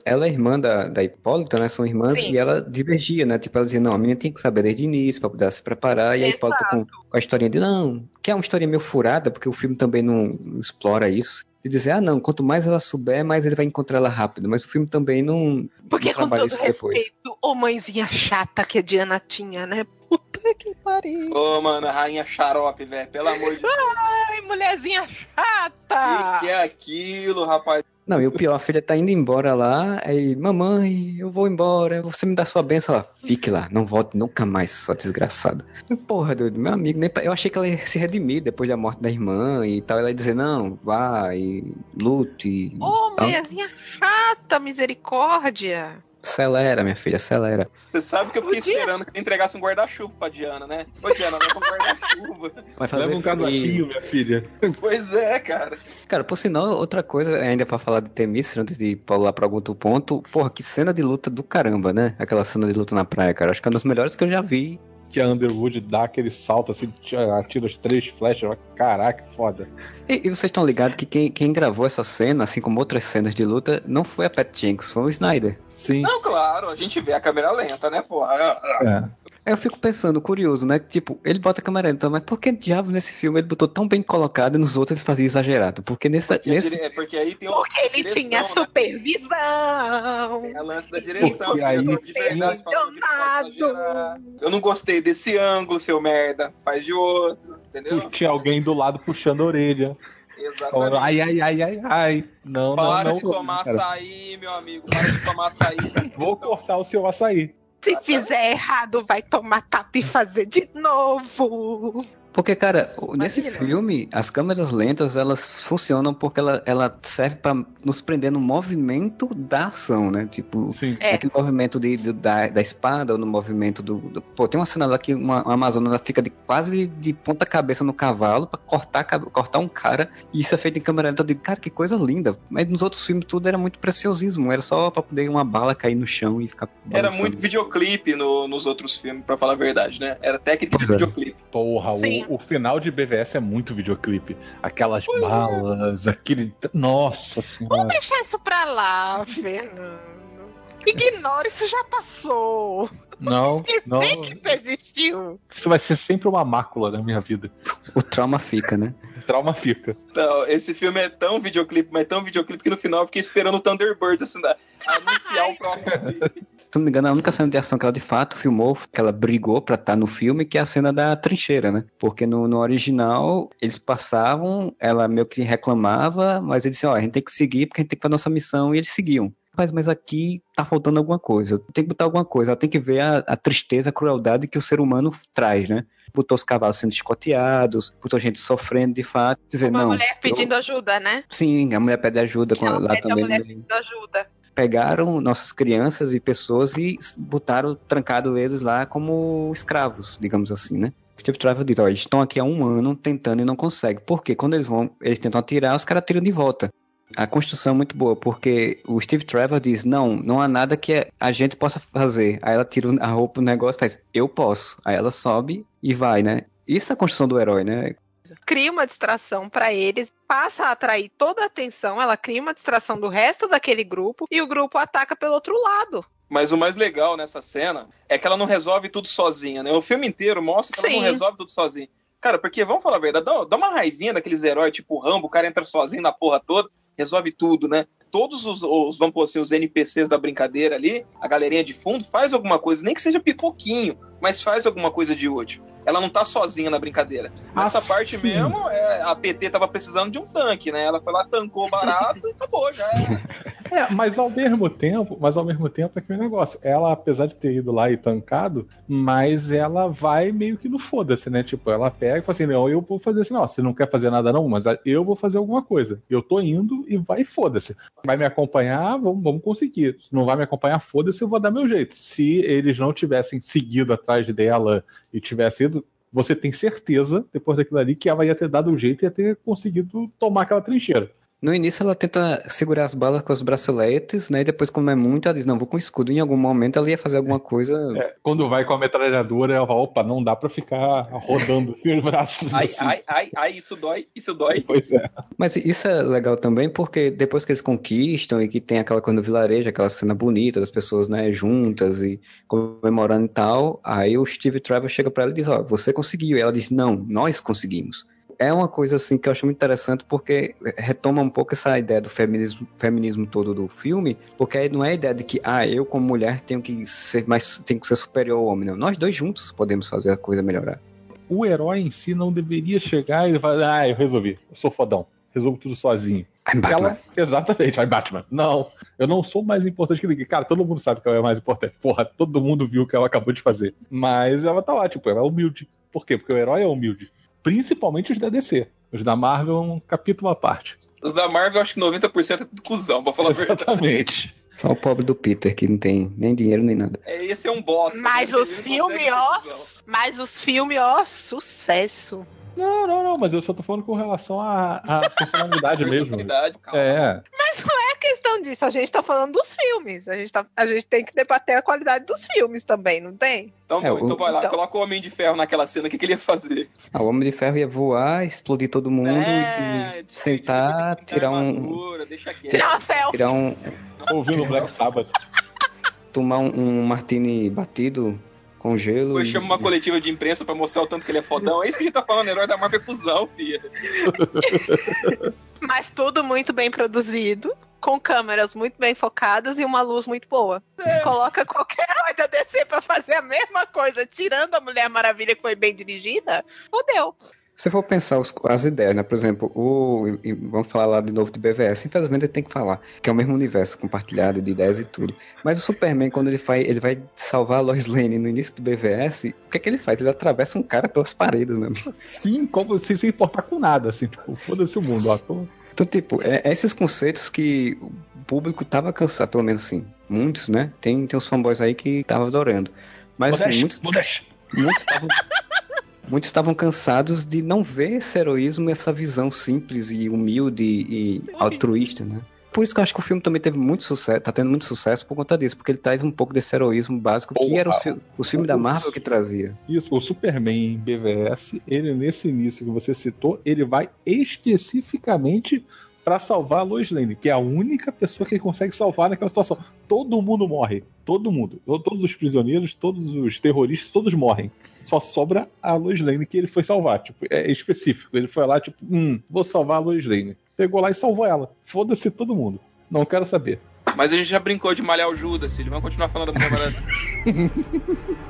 Ela é irmã da, da Hipólita, né? São irmãs Sim. e ela divergia, né? Tipo, ela dizia, não, a menina tem que saber desde o início pra poder se preparar. E a Hipólita com, com a historinha de, não, que é uma historinha meio furada, porque o filme também não, explora isso. De dizer, ah, não, quanto mais ela souber, mais ele vai encontrar ela rápido. Mas o filme também não, Porque não com trabalha todo isso depois. respeito, ô mãezinha chata que a Diana tinha, né? Puta que pariu. Ô, mano, a rainha xarope, velho. Pelo amor de Deus. Ai, mulherzinha O chata! que, que é aquilo, rapaz? Não, e o pior, a filha tá indo embora lá, aí, mamãe, eu vou embora, você me dá sua benção. Ela, fique lá, não volte nunca mais, sua desgraçada. Porra, doido, meu amigo, nem pra- eu achei que ela ia se redimir depois da morte da irmã e tal. Ela ia dizer, não, vai, lute. Ô, tal. mulherzinha chata, misericórdia! Acelera, minha filha, acelera. Você sabe que eu fiquei esperando que ele entregasse um guarda-chuva pra Diana, né? Ô, Diana, leva um guarda-chuva. Vai fazer Leva um casaquinho, minha filha. (laughs) pois é, cara. Cara, por sinal, outra coisa, ainda pra falar de Temícera, antes de pular pra algum outro ponto, porra, que cena de luta do caramba, né? Aquela cena de luta na praia, cara. Acho que é uma das melhores que eu já vi. Que a Underwood dá aquele salto assim, tira- atira as três flechas. Caraca, foda. E, e vocês estão ligados que quem, quem gravou essa cena, assim como outras cenas de luta, não foi a Pat Jenks, foi o Snyder. Sim. Não, claro, a gente vê a câmera lenta, né, porra? É. Aí eu fico pensando, curioso, né? Tipo, ele bota a câmera lenta, mas por que diabo nesse filme ele botou tão bem colocado e nos outros ele fazia exagerado? Porque nesse. Porque, nesse... dire- é porque aí tem. Porque ele direção, tinha né? supervisão. É a lance da direção. Porque aí de verdade. Eu não gostei desse ângulo, seu merda. Faz de outro, entendeu? Tinha alguém do lado puxando a orelha. Exatamente. ai, ai, ai, ai, ai. Não, Para não, não. de tomar cara. açaí, meu amigo. Para de tomar açaí. Vou cortar o seu açaí. Se fizer errado, vai tomar tapa e fazer de novo. Porque, cara, nesse Imagina. filme, as câmeras lentas, elas funcionam porque ela, ela serve pra nos prender no movimento da ação, né? Tipo, Sim. É. Aquele movimento de, de- da, da espada ou no movimento do, do- Pô, tem uma cena lá que uma, uma Amazona ela fica de, quase de ponta cabeça no cavalo pra cortar, cortar um cara. E isso é feito em câmera lenta. Eu digo, cara, que coisa linda. Mas nos outros filmes tudo era muito preciosismo. Era só pra poder uma bala cair no chão e ficar. Era balançando. muito videoclipe no- nos outros filmes, pra falar a verdade, né? Era técnica de Pois é. videoclipe. Porra, Sim. O, o final de BVS é muito videoclipe. Aquelas balas, aquele. Nossa senhora. Vamos deixar isso pra lá, Fernando. Ignora, isso já passou. Não, (laughs) não. Esqueci que isso existiu. Isso vai ser sempre uma mácula na minha vida. O trauma fica, né? O trauma fica. Então, esse filme é tão videoclipe, mas tão videoclipe que no final eu fiquei esperando o Thunderbird assim, da- anunciar o próximo clipe. (laughs) Se não me engano, a única cena de ação que ela de fato filmou, que ela brigou pra estar no filme, que é a cena da trincheira, né? Porque no, no original, eles passavam, ela meio que reclamava, mas eles diziam, ó, a gente tem que seguir porque a gente tem que fazer nossa missão, e eles seguiam. Mas, mas aqui tá faltando alguma coisa. Tem que botar alguma coisa. Ela tem que ver a, a tristeza, a crueldade que o ser humano traz, né? Botou os cavalos sendo escoteados, botou gente sofrendo de fato. Dizer, Uma não. mulher eu- pedindo ajuda, né? Sim, a mulher pede ajuda lá pede a também. mulher no- pedindo ajuda. Pegaram nossas crianças e pessoas e botaram, trancado eles lá como escravos, digamos assim, né? Steve Trevor diz, ó, eles estão aqui há um ano tentando e não conseguem. Por quê? Quando eles vão, eles tentam atirar, os caras atiram de volta. A construção é muito boa, porque o Steve Trevor diz, não, não há nada que a gente possa fazer. Aí ela tira a roupa, o negócio, faz, eu posso. Aí ela sobe e vai, né? Isso é a construção do herói, né? Cria uma distração pra eles, passa a atrair toda a atenção, ela cria uma distração do resto daquele grupo e o grupo ataca pelo outro lado. Mas o mais legal nessa cena é que ela não resolve tudo sozinha, né? O filme inteiro mostra que ela Sim. não resolve tudo sozinha. Cara, porque, vamos falar a verdade, dá, dá uma raivinha daqueles heróis tipo Rambo, o cara entra sozinho na porra toda, resolve tudo, né? Todos os, os vamos pôr assim, os NPCs da brincadeira ali, a galerinha de fundo, faz alguma coisa, nem que seja pipoquinho, mas faz alguma coisa de útil. Ela não tá sozinha na brincadeira. Nessa Ah, parte mesmo, é, a PT tava precisando de um tanque, né? Ela foi lá, tancou barato e acabou, já era. (laughs) É, mas ao mesmo tempo, mas ao mesmo tempo é aquele negócio. Ela, apesar de ter ido lá e tancado, mas ela vai meio que no foda-se, né? Tipo, ela pega e fala assim: não, eu vou fazer assim, não, você não quer fazer nada, não, mas eu vou fazer alguma coisa. Eu tô indo e vai, foda-se. Vai me acompanhar, vamos, vamos conseguir. Se não vai me acompanhar, foda-se, eu vou dar meu jeito. Se eles não tivessem seguido atrás dela e tivessem ido. Você tem certeza, depois daquilo ali, que ela ia ter dado um jeito e ia ter conseguido tomar aquela trincheira. No início ela tenta segurar as balas com os braceletes, né? E depois, como é muito, ela diz, não, vou com escudo. Em algum momento ela ia fazer alguma coisa. É, quando vai com a metralhadora, ela fala, opa, não dá pra ficar rodando assim os braços. Ai, assim. ai, ai, ai, isso dói, isso dói. Pois é. Mas isso é legal também, porque depois que eles conquistam e que tem aquela coisa no vilarejo, aquela cena bonita das pessoas, né, juntas e comemorando e tal, aí o Steve Trevor chega pra ela e diz, ó, você conseguiu. E ela diz, não, nós conseguimos. É uma coisa assim que eu acho muito interessante porque retoma um pouco essa ideia do feminismo, feminismo todo do filme, porque aí não é a ideia de que, ah, eu como mulher tenho que ser mais, tenho que ser superior ao homem, não. Nós dois juntos podemos fazer a coisa melhorar. O herói em si não deveria chegar e falar, ah, eu resolvi, eu sou fodão, resolvo tudo sozinho. I'm Batman. Ela, exatamente, aí Batman. Não, eu não sou mais importante que ninguém. Cara, todo mundo sabe que ela é mais importante. Porra, todo mundo viu o que ela acabou de fazer. Mas ela tá lá, tipo, ela é humilde. Por quê? Porque o herói é humilde. Principalmente os da DC. Os da Marvel é um capítulo à parte. Os da Marvel, acho que 90% é tudo cuzão, pra falar a verdade. Exatamente. Só o pobre do Peter, que não tem nem dinheiro nem nada. É, esse é um bosta. Mas né? os não consegue filmes, ó. Mas os filmes, ó, sucesso. Não, não, não, mas eu só tô falando com relação à, à personalidade (laughs) mesmo. Personalidade, calma. É, Mas não é questão disso, a gente tá falando dos filmes. A gente, tá, a gente tem que debater a qualidade dos filmes também, não tem? Então, É, então o- vai lá, então- coloca o Homem de Ferro naquela cena, o que, que ele ia fazer? Ah, o Homem de Ferro ia voar, explodir todo mundo, É, e sentar, tirar um. armadura. Tirar uma selfie. Tirar um. ouvindo o Black Sabbath. Tomar um, um martini batido com gelo. Depois e- chama uma coletiva de imprensa pra mostrar o tanto que ele é fodão. É isso que a gente tá falando, herói da Marvel é cuzão, filha. (laughs) Mas tudo muito bem produzido, com câmeras muito bem focadas e uma luz muito boa. Coloca qualquer herói da DC pra fazer a mesma coisa, tirando a Mulher Maravilha que foi bem dirigida, fodeu. Se for pensar os- as ideias, né? Por exemplo, o. Vamos falar lá de novo de BVS. Infelizmente ele tem que falar, que é o mesmo universo compartilhado de ideias e tudo. Mas o Superman, quando ele vai, ele vai salvar a Lois Lane no início do BVS, o que é que ele faz? Ele atravessa um cara pelas paredes, meu amigo. Sim, como sem se importar com nada, assim, tipo, foda-se o mundo, ó. Tô... Então, tipo, é, é esses conceitos que o público tava cansado, pelo menos assim. Muitos, né? Tem, tem uns fanboys aí que estavam adorando. Mas assim, muitos, modeste. muitos estavam. Muitos estavam cansados de não ver esse heroísmo, essa visão simples e humilde e altruísta, né? Por isso que eu acho que o filme também teve muito sucesso, tá tendo muito sucesso por conta disso, porque ele traz um pouco desse heroísmo básico que era os, fi os filmes da Marvel que trazia. Isso, o Superman BVS, ele nesse início que você citou, ele vai especificamente pra salvar a Lois Lane, que é a única pessoa que ele consegue salvar naquela situação. Todo mundo morre, todo mundo, todos os prisioneiros, todos os terroristas, todos morrem. Só sobra a Lois Lane que ele foi salvar, tipo, é específico. Ele foi lá tipo, hum, vou salvar a Lois Lane. Pegou lá e salvou ela. Foda-se todo mundo. Não quero saber. Mas a gente já brincou de malhar o Judas, filho. Vamos continuar falando da Mulher (laughs) Maravilha.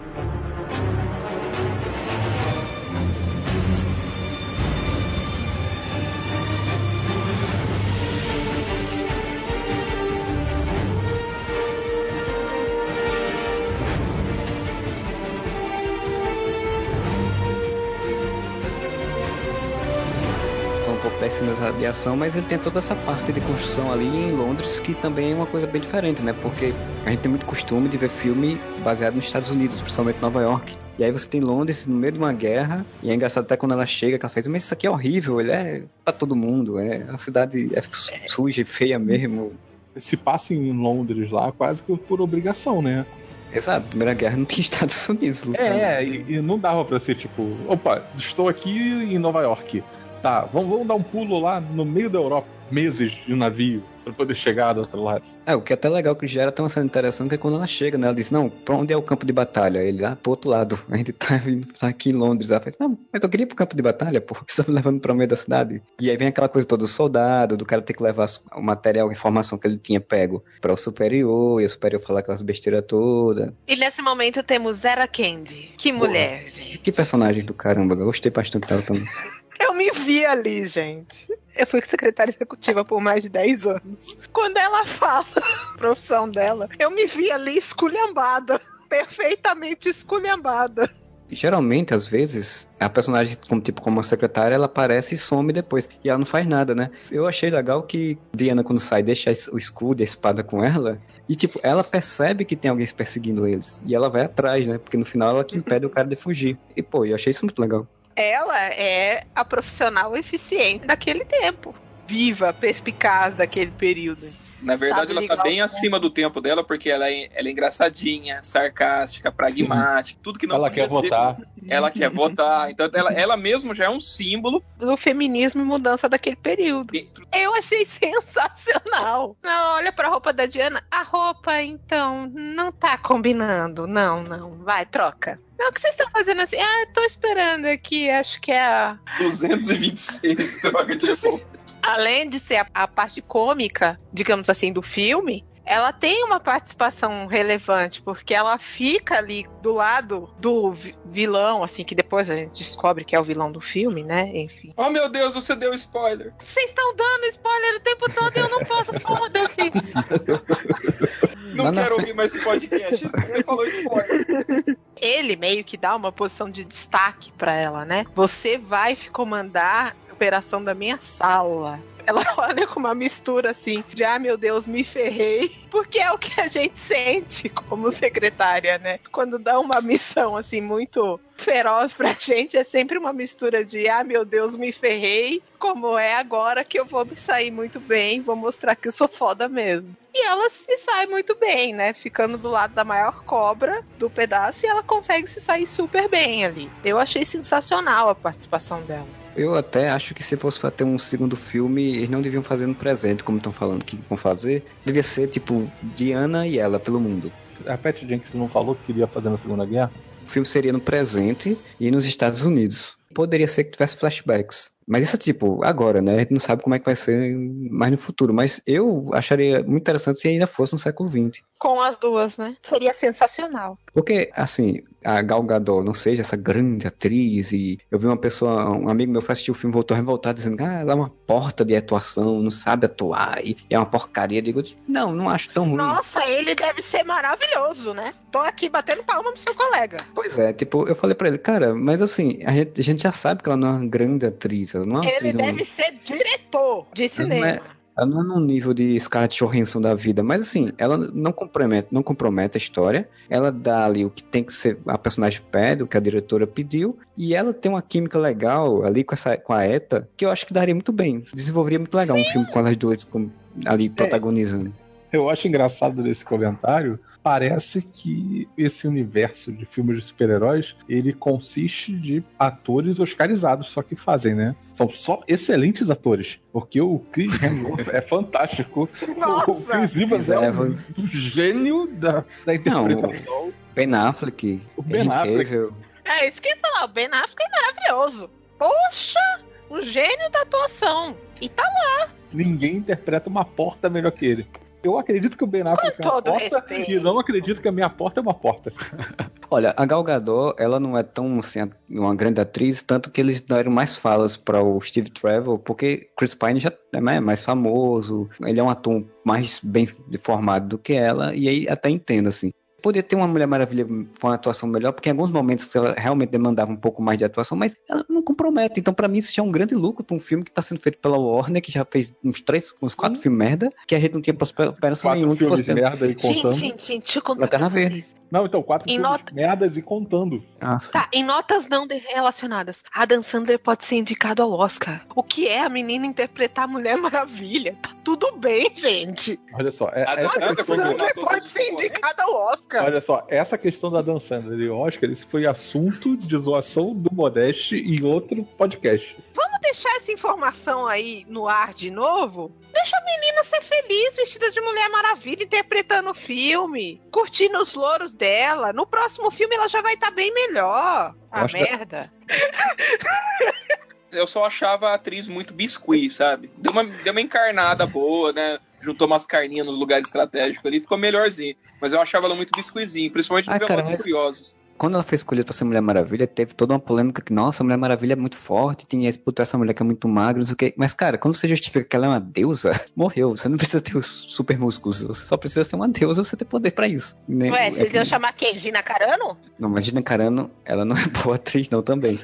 Aviação, mas ele tem toda essa parte de construção ali em Londres, que também é uma coisa bem diferente, né? Porque a gente tem muito costume de ver filme baseado nos Estados Unidos, principalmente Nova York. E aí você tem Londres no meio de uma guerra, e é engraçado até quando ela chega, que ela faz, mas isso aqui é horrível, ele é pra todo mundo, é, a cidade é su- suja e feia mesmo. Se passa em Londres lá quase que por obrigação, né? Exato, Primeira Guerra não tinha (laughs) Estados Unidos lutando. É, e, e não dava pra ser tipo, opa, estou aqui em Nova York. Tá, vamos, vamos dar um pulo lá no meio da Europa, meses de navio, pra poder chegar do outro lado. É, o que é até legal que gera até uma cena interessante é quando ela chega, né? Ela diz, não, pra onde é o campo de batalha? Ele, ah, pro outro lado. (laughs) A gente tá, vindo- tá aqui em Londres. Ela fala, não, mas eu queria ir pro campo de batalha, pô. (laughs) Você tá me levando pra meio da cidade. E aí vem aquela coisa toda do soldado, do cara ter que levar o material, a informação que ele tinha pego pra o superior, e o superior falar aquelas besteiras todas. E nesse momento temos Zera Candy. Que mulher, gente. Que personagem do caramba, eu gostei bastante dela também. (laughs) Eu me vi ali, gente. Eu fui secretária executiva por mais de 10 anos. Quando ela fala (laughs) a profissão dela, eu me vi ali esculhambada. Perfeitamente esculhambada. Geralmente, às vezes, a personagem, como tipo como uma secretária, ela aparece e some depois. E ela não faz nada, né? Eu achei legal que Diana, quando sai, deixa o escudo e a espada com ela. E, tipo, ela percebe que tem alguém perseguindo eles. E ela vai atrás, né? Porque no final ela que impede o cara de fugir. E, pô, eu achei isso muito legal. Ela é a profissional eficiente daquele tempo. Viva, perspicaz daquele período. Na verdade, Sabe ela tá bem acima do tempo dela, porque ela é, ela é engraçadinha, sarcástica, pragmática, tudo que não Ela quer ser. votar. Ela quer votar. Então, ela, ela mesmo já é um símbolo. Do feminismo e mudança daquele período. dentro- Eu achei sensacional. Não, olha pra roupa da Diana. A roupa, então, não tá combinando. Não, não. Vai, troca. Não, o que vocês estão fazendo assim? Ah, tô esperando aqui. Acho que é a. 226 droga de (laughs) roupa. Além de ser a, a parte cômica, digamos assim, do filme. Ela tem uma participação relevante, porque ela fica ali do lado do vi- vilão, assim, que depois a gente descobre que é o vilão do filme, né? Enfim. Oh meu Deus, você deu spoiler. Vocês estão dando spoiler o tempo todo e eu não posso, foda-se. (laughs) Não Lá na quero ouvir mais esse podcast. Você falou spoiler. ele meio que dá uma posição de destaque pra ela, né? Você vai comandar a operação da minha sala. Ela (laughs) olha com uma mistura assim de ah, meu Deus, me ferrei. (laughs) Porque é o que a gente sente como secretária, né? Quando dá uma missão assim muito feroz pra gente, é sempre uma mistura de ah, meu Deus, me ferrei, como é agora que eu vou me sair muito bem, vou mostrar que eu sou foda mesmo. E ela se sai muito bem, né? Ficando do lado da maior cobra do pedaço e ela consegue se sair super bem ali. Eu achei sensacional a participação dela. Eu até acho que se fosse ter um segundo filme, eles não deviam fazer no presente, como estão falando que vão fazer. Devia ser, tipo, Diana e ela pelo mundo. A Pat Jenkins não falou que queria fazer na Segunda Guerra? O filme seria no presente e nos Estados Unidos. Poderia ser que tivesse flashbacks. Mas isso é tipo, agora, né? A gente não sabe como é que vai ser mais no futuro. Mas eu acharia muito interessante se ainda fosse no século XX. Com as duas, né? Seria sensacional. Porque, assim, a Gal Gadot não seja essa grande atriz e eu vi uma pessoa, um amigo meu foi assistir o filme voltou revoltado dizendo que ah, ela é uma porta de atuação, não sabe atuar e é uma porcaria. Eu digo, não, não acho tão ruim. Nossa, ele deve ser maravilhoso, né? Tô aqui batendo palma pro seu colega. Pois é, tipo, eu falei pra ele, cara, mas assim, a gente, a gente já sabe que ela não é uma grande atriz, ela não é uma Ele atriz, não- deve ser diretor de não cinema. é- Ela não é num nível de Scarlett Johansson da vida, mas assim, ela não compromete, não compromete a história. Ela dá ali o que tem que ser a personagem pede, o que a diretora pediu, e ela tem uma química legal ali com essa com a Eta, que eu acho que daria muito bem. Desenvolveria muito legal um filme com elas duas como, ali protagonizando. Eu acho engraçado desse comentário. Parece que esse universo de filmes de super-heróis ele consiste de atores oscarizados, só que fazem, né? São só excelentes atores. Porque o Chris (laughs) Hemsworth é fantástico. Nossa! O Chris Evans é um, gênio da, da interpretação. Ben Affleck, O Ben Henry Affleck. É isso que eu ia falar. O Ben Affleck é maravilhoso. Poxa! Um gênio da atuação. E tá Ninguém interpreta uma porta melhor que ele. Eu acredito que o Ben Affleck é uma porta respeito. e não acredito que a minha porta é uma porta. Olha, a Gal Gadot, ela não é tão assim, uma grande atriz, tanto que eles deram mais falas para o Steve Trevor, porque Chris Pine já é mais- mais famoso, ele é um ator mais bem formado do que ela, e aí até entendo, assim. Poderia ter uma Mulher Maravilha com uma atuação melhor, porque em alguns momentos ela realmente demandava um pouco mais de atuação, mas ela não compromete. Então, pra mim, isso já é um grande lucro pra um filme que tá sendo feito pela Warner, que já fez uns três, uns quatro filmes merda, que a gente não tinha esperança Quatro nenhuma que filmes fosse merda aí contando. Gente, gente, gente, deixa eu contar Lanterna pra Verde. Não, então, quatro Em de merdas e contando. Nossa. Tá, em notas não relacionadas, Adam Sandler pode ser indicado ao Oscar. O que é a menina interpretar a Mulher Maravilha? Tá tudo bem, gente. Olha só, é- Adam essa Sandler do-. Sandler pode ser indicado ao Oscar. Olha só, essa questão da Dan Sandler e Oscar, isso foi assunto de zoação do Modeste em outro podcast. Vamos deixar essa informação aí no ar de novo? Deixa a menina ser feliz, vestida de Mulher Maravilha, interpretando o filme, curtindo os louros dela. No próximo filme ela já vai estar bem melhor. A que- merda. (laughs) Eu só achava a atriz muito biscuit, sabe? Deu uma, deu uma encarnada boa, né? Juntou umas carninhas nos lugares estratégicos ali, ficou melhorzinho. Mas eu achava ela muito biscuitzinho, principalmente no Ah, Velozes e Furiosos. Quando ela foi escolhida pra ser Mulher Maravilha, teve toda uma polêmica que, nossa, a Mulher Maravilha é muito forte, tem esse puta essa mulher que é muito magra, não sei o quê. Mas, cara, quando você justifica que ela é uma deusa, (laughs) morreu. Você não precisa ter os super músculos, você só precisa ser uma deusa, você ter poder pra isso. Né? Ué, É vocês que- iam chamar quem? Gina Carano? Não, mas Gina Carano, ela não é (laughs) boa atriz, não, também.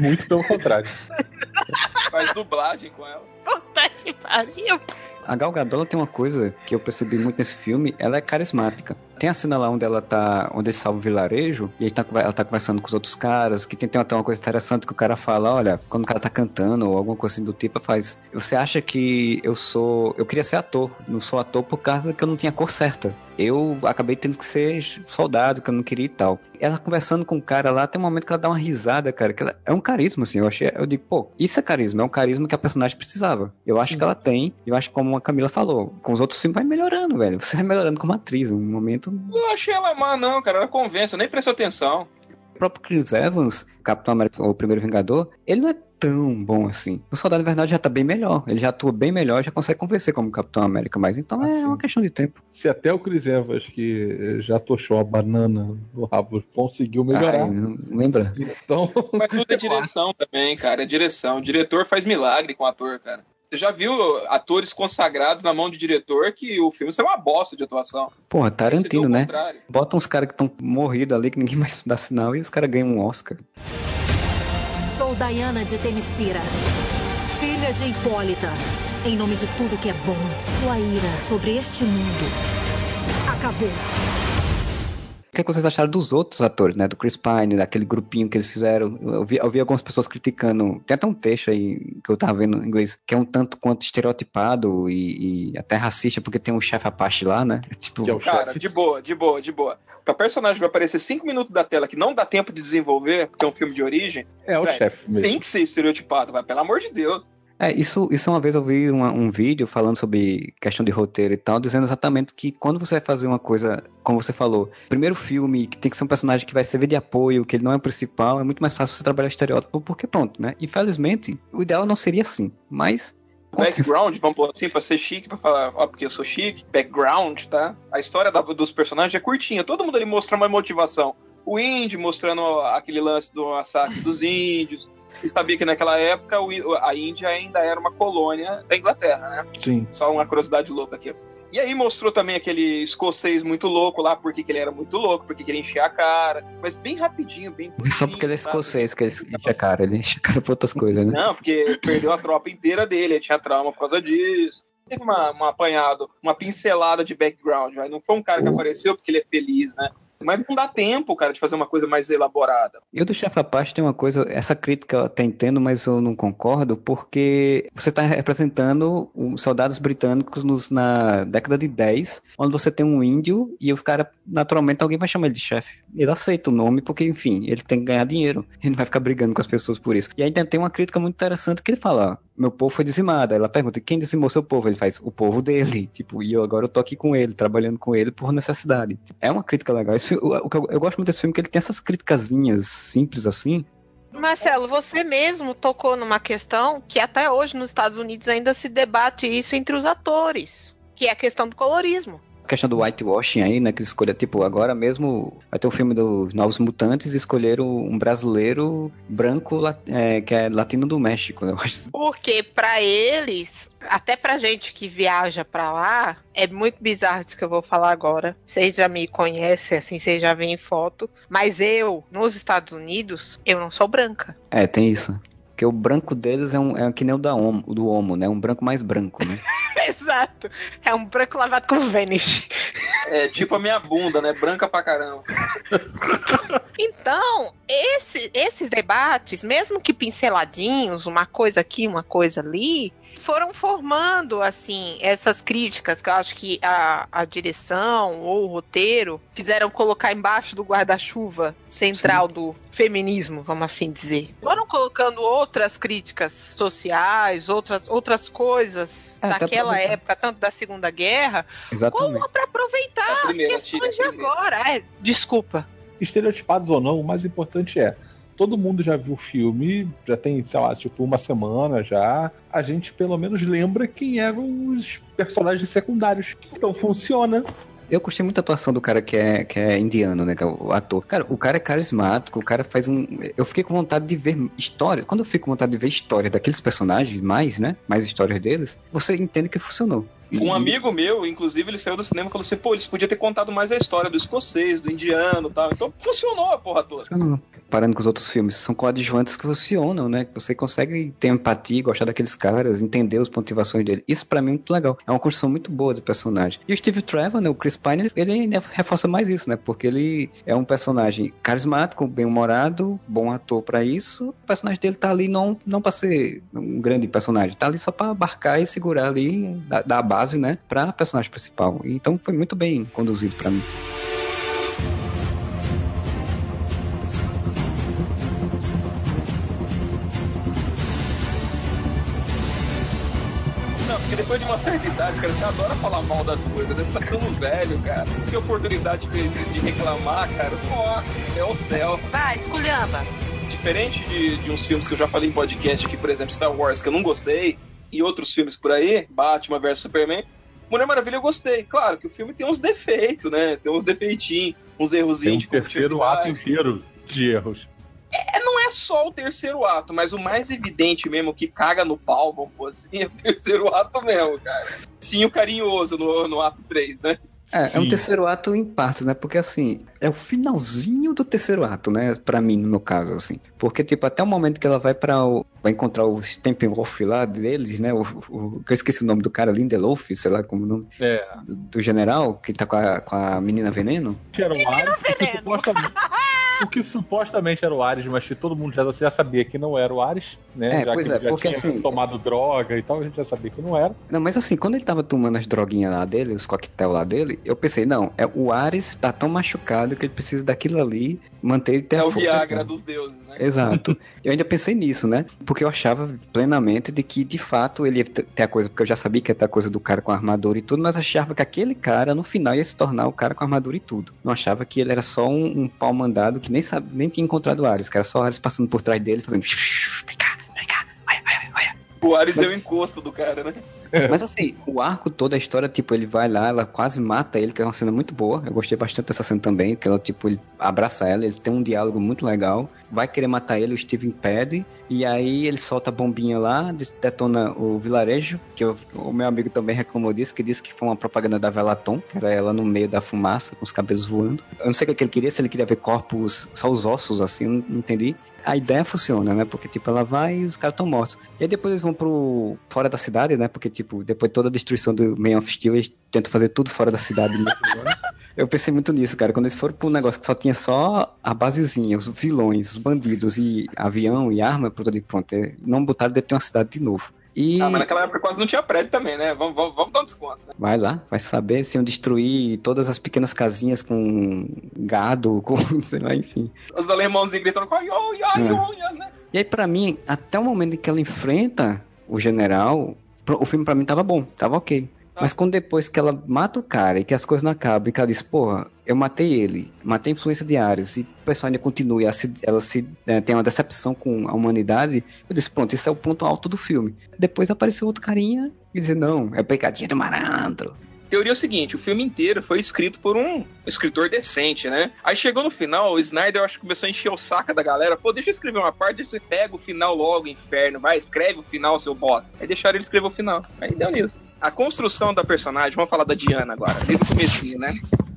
Muito pelo contrário. (laughs) Faz dublagem com ela. Puta que pariu. A Gal Gadot tem uma coisa que eu percebi muito nesse filme, ela é carismática. Tem a cena lá onde ela tá, onde eles salvam o vilarejo, e tá, ela tá conversando com os outros caras, que tem, tem até uma coisa interessante que o cara fala, olha, quando o cara tá cantando ou alguma coisa assim do tipo, faz, você acha que eu sou, eu queria ser ator, não sou ator por causa que eu não tinha cor certa. Eu acabei tendo que ser soldado, que eu não queria e tal. Ela conversando com o cara lá, tem um momento que ela dá uma risada, cara, que ela, é um carisma, assim, eu achei, eu digo, pô, isso é carisma, é um carisma que a personagem precisava. Eu acho que ela tem, eu acho que como a Camila falou, com os outros filmes vai melhorando, velho. Você vai melhorando como atriz, no momento Eu achei ela má, não, cara. Ela convence, eu nem prestou atenção. O próprio Chris Evans, Capitão América, o primeiro Vingador, ele não é tão bom assim. O Soldado Invernal já tá bem melhor. Ele já atua bem melhor, já consegue convencer como Capitão América. Mas então é sim. uma questão de tempo. Se até o Chris Evans, que já tochou a banana no rabo, conseguiu melhorar. Ai, lembra? Então, (laughs) Mas tudo é direção também, cara. É direção. O diretor faz milagre com o ator, cara. Você já viu atores consagrados na mão de diretor que o filme é uma bosta de atuação. Porra, Esse Tarantino, né? contrário. Bota uns caras que estão morridos ali, que ninguém mais (laughs) dá sinal, e os caras ganham um Oscar. Sou Diana de Temesira, filha de Hipólita, Em nome de tudo que é bom, sua ira sobre este mundo acabou. O que, é que vocês acharam dos outros atores, né? Do Chris Pine, daquele grupinho que eles fizeram. Eu vi, eu vi algumas pessoas criticando. Tem até um texto aí que eu tava vendo em inglês, que é um tanto quanto estereotipado e, e até racista, porque tem um chefe Apache lá, né? Tipo, Que é o Cara, chefe. de boa, de boa, de boa. Pra personagem vai aparecer cinco minutos da tela que não dá tempo de desenvolver, porque é um filme de origem, É o chefe mesmo. tem que ser estereotipado, vai, pelo amor de Deus. É, isso, isso uma vez eu vi uma- um vídeo falando sobre questão de roteiro e tal, dizendo exatamente que quando você vai fazer uma coisa, como você falou, primeiro filme, que tem que ser um personagem que vai servir de apoio, que ele não é o principal, é muito mais fácil você trabalhar estereótipo, porque pronto, né? Infelizmente, o ideal não seria assim, mas... Background, vamos pôr assim, pra ser chique, pra falar, ó, porque eu sou chique. Background, tá? A história da- dos personagens é curtinha, todo mundo ali mostra uma motivação. O índio mostrando aquele lance do massacre dos índios. Você sabia que naquela época a Índia ainda era uma colônia da Inglaterra, né? Sim. Só uma curiosidade louca aqui. E aí mostrou também aquele escocês muito louco lá, porque que ele era muito louco, porque queria encher a cara. Mas bem rapidinho, bem Só porque ele é sabe? escocês que ele enche a cara, ele enche a cara por outras coisas, né? Não, porque perdeu a tropa inteira dele, ele tinha trauma por causa disso. Teve uma, uma apanhado, uma pincelada de background, mas não foi um cara que Uhum. apareceu porque ele é feliz, né? Mas não dá tempo, cara, de fazer uma coisa mais elaborada. Eu do Chefe Apache tem uma coisa, essa crítica eu até entendo, mas eu não concordo, porque você está representando os soldados britânicos nos- na década de 10, onde você tem um índio e os caras, naturalmente, alguém vai chamar ele de chefe. Ele aceita o nome porque, enfim, ele tem que ganhar dinheiro. Ele não vai ficar brigando com as pessoas por isso. E ainda tem uma crítica muito interessante que ele fala, meu povo foi dizimado. Ela pergunta, quem dizimou seu povo? Ele faz, o povo dele. (laughs) Tipo, e eu agora eu tô aqui com ele, trabalhando com ele por necessidade. É uma crítica legal. Esse eu, eu gosto muito desse filme, que ele tem essas criticazinhas simples assim. Marcelo, você mesmo tocou numa questão que até hoje nos Estados Unidos ainda se debate isso entre os atores, que é a questão do colorismo. A questão do whitewashing aí, né? Que escolha, tipo, agora mesmo vai ter o filme dos Novos Mutantes e escolheram um brasileiro branco é, que é latino do México. Eu acho. Porque pra eles, até pra gente que viaja pra lá, é muito bizarro isso que eu vou falar agora. Vocês já me conhecem, assim, vocês já veem foto. Mas eu, nos Estados Unidos, eu não sou branca. É, tem isso. Porque o branco deles é, um, é que nem o da homo, o do Homo, né? Um branco mais branco, né? (laughs) Exato. É um branco lavado com Vanish. É tipo a minha bunda, né? Branca pra caramba. Então, esse- esses debates, mesmo que pinceladinhos, uma coisa aqui, uma coisa ali, foram formando, assim, essas críticas que eu acho que a, a direção ou o roteiro quiseram colocar embaixo do guarda-chuva central do feminismo, vamos assim dizer. Foram colocando outras críticas sociais, outras, outras coisas É, daquela época, tanto da Segunda Guerra, Exatamente. como para aproveitar A primeira, questões tira a de agora. É, desculpa. Estereotipados ou não, o mais importante é. Todo mundo já viu o filme, já tem, sei lá, tipo, uma semana já. A gente pelo menos lembra quem eram os personagens secundários. Então funciona. Eu gostei muito da atuação do cara que é, que é indiano, né? Que é o ator. Cara, o cara é carismático, o cara faz um. Eu fiquei com vontade de ver história. Quando eu fico com vontade de ver história daqueles personagens, mais, né? Mais histórias deles, você entende que funcionou. Um amigo meu, inclusive, ele saiu do cinema e falou assim: pô, eles podiam ter contado mais a história do escocês, do indiano e tal. Então funcionou a porra toda. Funcionou. Parando com os outros filmes, são coadjuvantes que funcionam, né? Que você consegue ter empatia, gostar daqueles caras, entender as motivações dele. Isso pra mim é muito legal. É uma construção muito boa do personagem. E o Steve Trevor, né? O Chris Pine, ele reforça mais isso, né? Porque ele é um personagem carismático, bem-humorado, bom ator pra isso. O personagem dele tá ali não, não pra ser um grande personagem, tá ali só pra abarcar e segurar ali, dar a base, né? Pra personagem principal. Então foi muito bem conduzido pra mim. Depois de uma certa idade, cara, você adora falar mal das coisas, né? Você tá ficando velho, cara. Que oportunidade de, de reclamar, cara. Nossa, é o céu. Vai, esculhamba. Diferente de, de uns filmes que eu já falei em podcast aqui, por exemplo, Star Wars, que eu não gostei, e outros filmes por aí, Batman vs Superman, Mulher Maravilha eu gostei. Claro que o filme tem uns defeitos, né? Tem uns defeitinhos, uns Tem errozinhos um de terceiro ato inteiro de erros. Não é só o terceiro ato, mas o mais evidente mesmo que caga no pau, vamos pôr assim, é o terceiro ato mesmo, cara. Sim, o carinhoso no, no ato 3, né? É, é um Sim. terceiro ato em partes, né? Porque assim, é o finalzinho do terceiro ato, né? Pra mim, no caso, assim. Porque, tipo, até o momento que ela vai para o. Vai encontrar o Steppenwolf lá deles, né? O, o, que eu esqueci o nome do cara, Lindelof, sei lá como o nome. É. Do, do general, que tá com a, com a menina veneno. Que era o Ares, porque veneno. supostamente, (laughs) o que supostamente era o Ares, mas que todo mundo já, já sabia que não era o Ares, né? É, já pois que é, ele já porque tinha assim- tomado droga e tal, a gente já sabia que não era. Não, mas assim, quando ele tava tomando as droguinhas lá dele, os coquetel lá dele, eu pensei, não, é o Ares tá tão machucado que ele precisa daquilo ali, manter ele ter É a o força. Viagra então. dos deuses, né? Exato. Eu ainda pensei nisso, né? Porque eu achava plenamente de que, de fato, ele ia ter ter a coisa, porque eu já sabia que ia ter a coisa do cara com a armadura e tudo, mas achava que aquele cara, no final, ia se tornar o cara com a armadura e tudo. Não achava que ele era só um, um pau mandado que nem, sabe, nem tinha encontrado o Ares, que era só o Ares passando por trás dele, fazendo. Vem cá, vem cá, olha, olha, olha. O Ares Mas- é o encosto do cara, né? (laughs) Mas assim, o arco toda a história, tipo, ele vai lá, ela quase mata ele, que é uma cena muito boa. Eu gostei bastante dessa cena também, que ela, tipo, ele abraça ela, eles têm um diálogo muito legal. Vai querer matar ele, o Steve impede. E aí ele solta a bombinha lá, detona o vilarejo, que eu- o meu amigo também reclamou disso, que disse que foi uma propaganda da Velaton, que era ela no meio da fumaça, com os cabelos voando. Eu não sei o que que ele queria, se ele queria ver corpos, só os ossos, assim, não entendi. A ideia funciona, né? Porque, tipo, ela vai e os caras estão mortos. E aí depois eles vão pro fora da cidade, né? Porque, tipo, depois de toda a destruição do Man of Steel, eles tentam fazer tudo fora da cidade? (laughs) Eu pensei muito nisso, cara. Quando eles foram pro negócio que só tinha só a basezinha, os vilões, os bandidos e avião e arma, pronto, pronto. Não botaram de ter uma cidade de novo. E Ah, mas naquela época quase não tinha prédio também, né? Vamos, vamos, vamos dar um desconto, né? vai lá, vai saber se iam destruir todas as pequenas casinhas com gado, (laughs) com sei lá, enfim. Os alemãozinhos gritando, ai, ai, É. né? E aí, pra mim, até o momento em que ela enfrenta o general, o filme pra mim tava bom, tava ok. Tá. Mas quando depois que ela mata o cara e que as coisas não acabam, e que ela diz, porra, eu matei ele, matei a influência de Ares, e o pessoal ainda continua, e ela, se, ela se, eh, tem uma decepção com a humanidade, eu disse, pronto, isso é o ponto alto do filme. Depois apareceu outro carinha e dizer, não, é pecadinho do malandro. teoria é o seguinte: o filme inteiro foi escrito por um escritor decente, né? Aí chegou no final, o Snyder eu acho que começou a encher o saco da galera. Pô, deixa eu escrever uma parte, você pega o final logo, inferno, vai, escreve o final, seu bosta. Aí deixaram ele escrever o final. Aí deu nisso. A construção da personagem, vamos falar da Diana agora, desde o comecinho, né?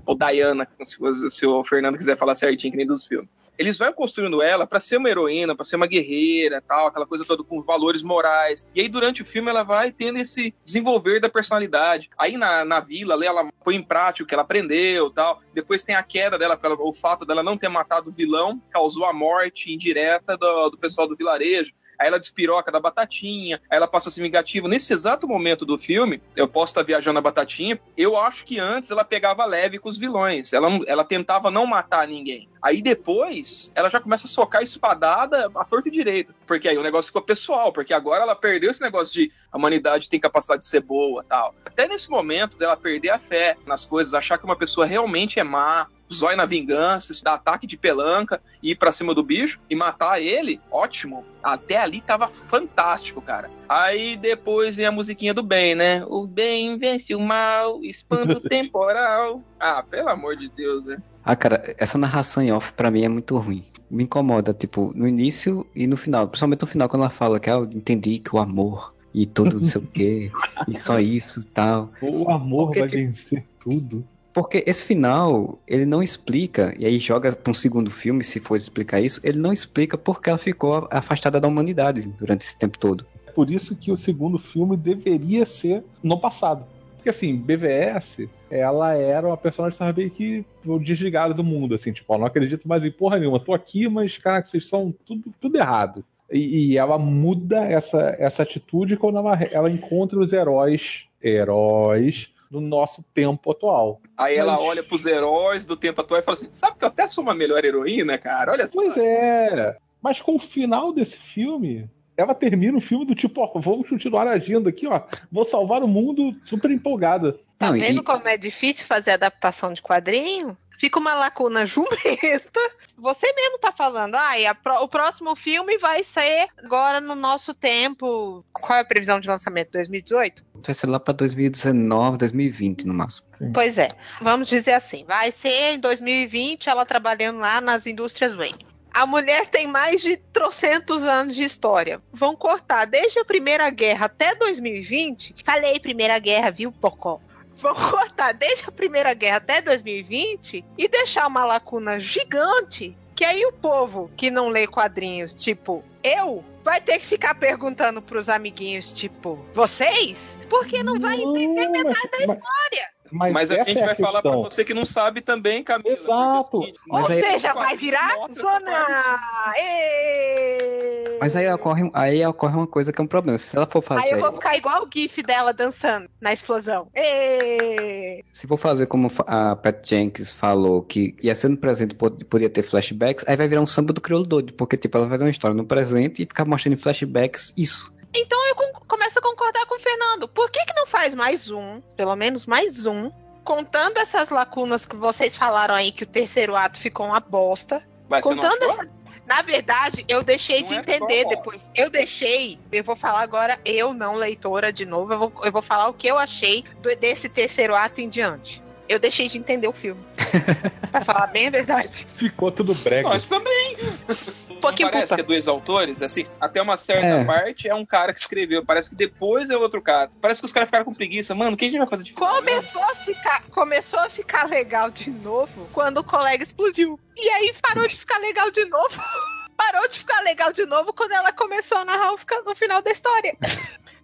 Ou Diana, se, o- se o Fernando quiser falar certinho, que nem dos filmes. Eles vão construindo ela pra ser uma heroína, pra ser uma guerreira, tal, aquela coisa toda com valores morais. E aí durante o filme ela vai tendo esse desenvolver da personalidade. Aí na, na vila, ela põe em prática o que ela aprendeu, tal. Depois tem a queda dela, o fato dela não ter matado o vilão, causou a morte indireta do, do pessoal do vilarejo. Aí ela despiroca da batatinha, aí ela passa a ser vingativa. Nesse exato momento do filme, eu posso estar viajando na batatinha, eu acho que antes ela pegava leve com os vilões. Ela, ela tentava não matar ninguém. Aí depois, ela já começa a socar espadada a torto e direito. Porque aí o negócio ficou pessoal, porque agora ela perdeu esse negócio de a humanidade tem capacidade de ser boa tal. Até nesse momento dela perder a fé nas coisas, achar que uma pessoa realmente é má, zóio na vingança, dar ataque de pelanca, ir pra cima do bicho e matar ele, ótimo. Até ali tava fantástico, cara. Aí depois vem a musiquinha do bem, né? O bem vence o mal, expanda o (laughs) temporal. Ah, pelo amor de Deus, né? Ah, cara, essa narração em off pra mim é muito ruim. Me incomoda, tipo, no início e no final. Principalmente no final, quando ela fala que ah, eu entendi que o amor e tudo não sei o quê, e só (laughs) isso e tal. O amor Porque, vai tipo, vencer tudo. Porque esse final, ele não explica, e aí joga pra um segundo filme, se for explicar isso, ele não explica porque ela ficou afastada da humanidade durante esse tempo todo. É por isso que o segundo filme deveria ser no passado. Porque assim, BVS, ela era uma personagem meio que desligada do mundo, assim, tipo, ó, não acredito mais em porra nenhuma, tô aqui, mas, cara, vocês são tudo, tudo errado. E, e ela muda essa, essa atitude quando ela, ela encontra os heróis, heróis do nosso tempo atual. Aí ela Mas- olha pros heróis do tempo atual e fala assim: sabe que eu até sou uma melhor heroína, cara? Olha só. Pois é. Mas com o final desse filme, ela termina o filme do tipo, ó, vamos continuar agindo aqui, ó. Vou salvar o mundo super empolgada. Tá Não, e- vendo como é difícil fazer adaptação de quadrinho? Fica uma lacuna (laughs) jumenta. Você mesmo tá falando, ah, e a pró- o próximo filme vai ser agora no nosso tempo. Qual é a previsão de lançamento? 2018? Vai ser lá pra 2019, 2020 no máximo. Pois é. Vamos dizer assim, vai ser em 2020 ela trabalhando lá nas indústrias Wayne. A mulher tem mais de trocentos anos de história. Vão cortar desde a Primeira Guerra até 2020. Falei Primeira Guerra, viu, Pocó? Vão cortar desde a Primeira Guerra até 2020 e deixar uma lacuna gigante que aí o povo que não lê quadrinhos, tipo eu, vai ter que ficar perguntando pros amiguinhos, tipo, vocês? Porque não vai entender metade da história. Mas, Mas a gente é vai falar pra questão. você que não sabe também, Camila. Exato. seguinte, Ou aí- seja, vai virar zona. Mas aí ocorre, aí ocorre uma coisa que é um problema. Se ela for fazer, Aí eu vou ficar igual o GIF dela dançando na explosão. Ê! se for fazer como a Pat Jenkins falou, que ia ser no presente pod- podia ter flashbacks, aí vai virar um samba do crioulo doido, porque tipo, ela vai fazer uma história no presente e ficar mostrando em flashbacks isso. Então eu começo a concordar com o Fernando. Por que, que não faz mais um, pelo menos mais um, contando essas lacunas que vocês falaram aí, que o terceiro ato ficou uma bosta? Mas contando essa. Na verdade, eu deixei Não de é entender depois. Eu deixei, eu vou falar agora, eu não leitora de novo, eu vou, eu vou falar o que eu achei do- desse terceiro ato em diante. Eu deixei de entender o filme. (laughs) pra falar bem a verdade. Ficou tudo brega. Nós também. Um pouquinho parece culpa. que é dois autores, assim, até uma certa É. parte é um cara que escreveu, parece que depois é outro cara. Parece que os caras ficaram com preguiça. Mano, o que a gente vai fazer de filme? Começou a ficar, começou a ficar legal de novo quando o colega explodiu. E aí parou de ficar legal de novo. (laughs) Parou de ficar legal de novo quando ela começou a narrar o no final da história.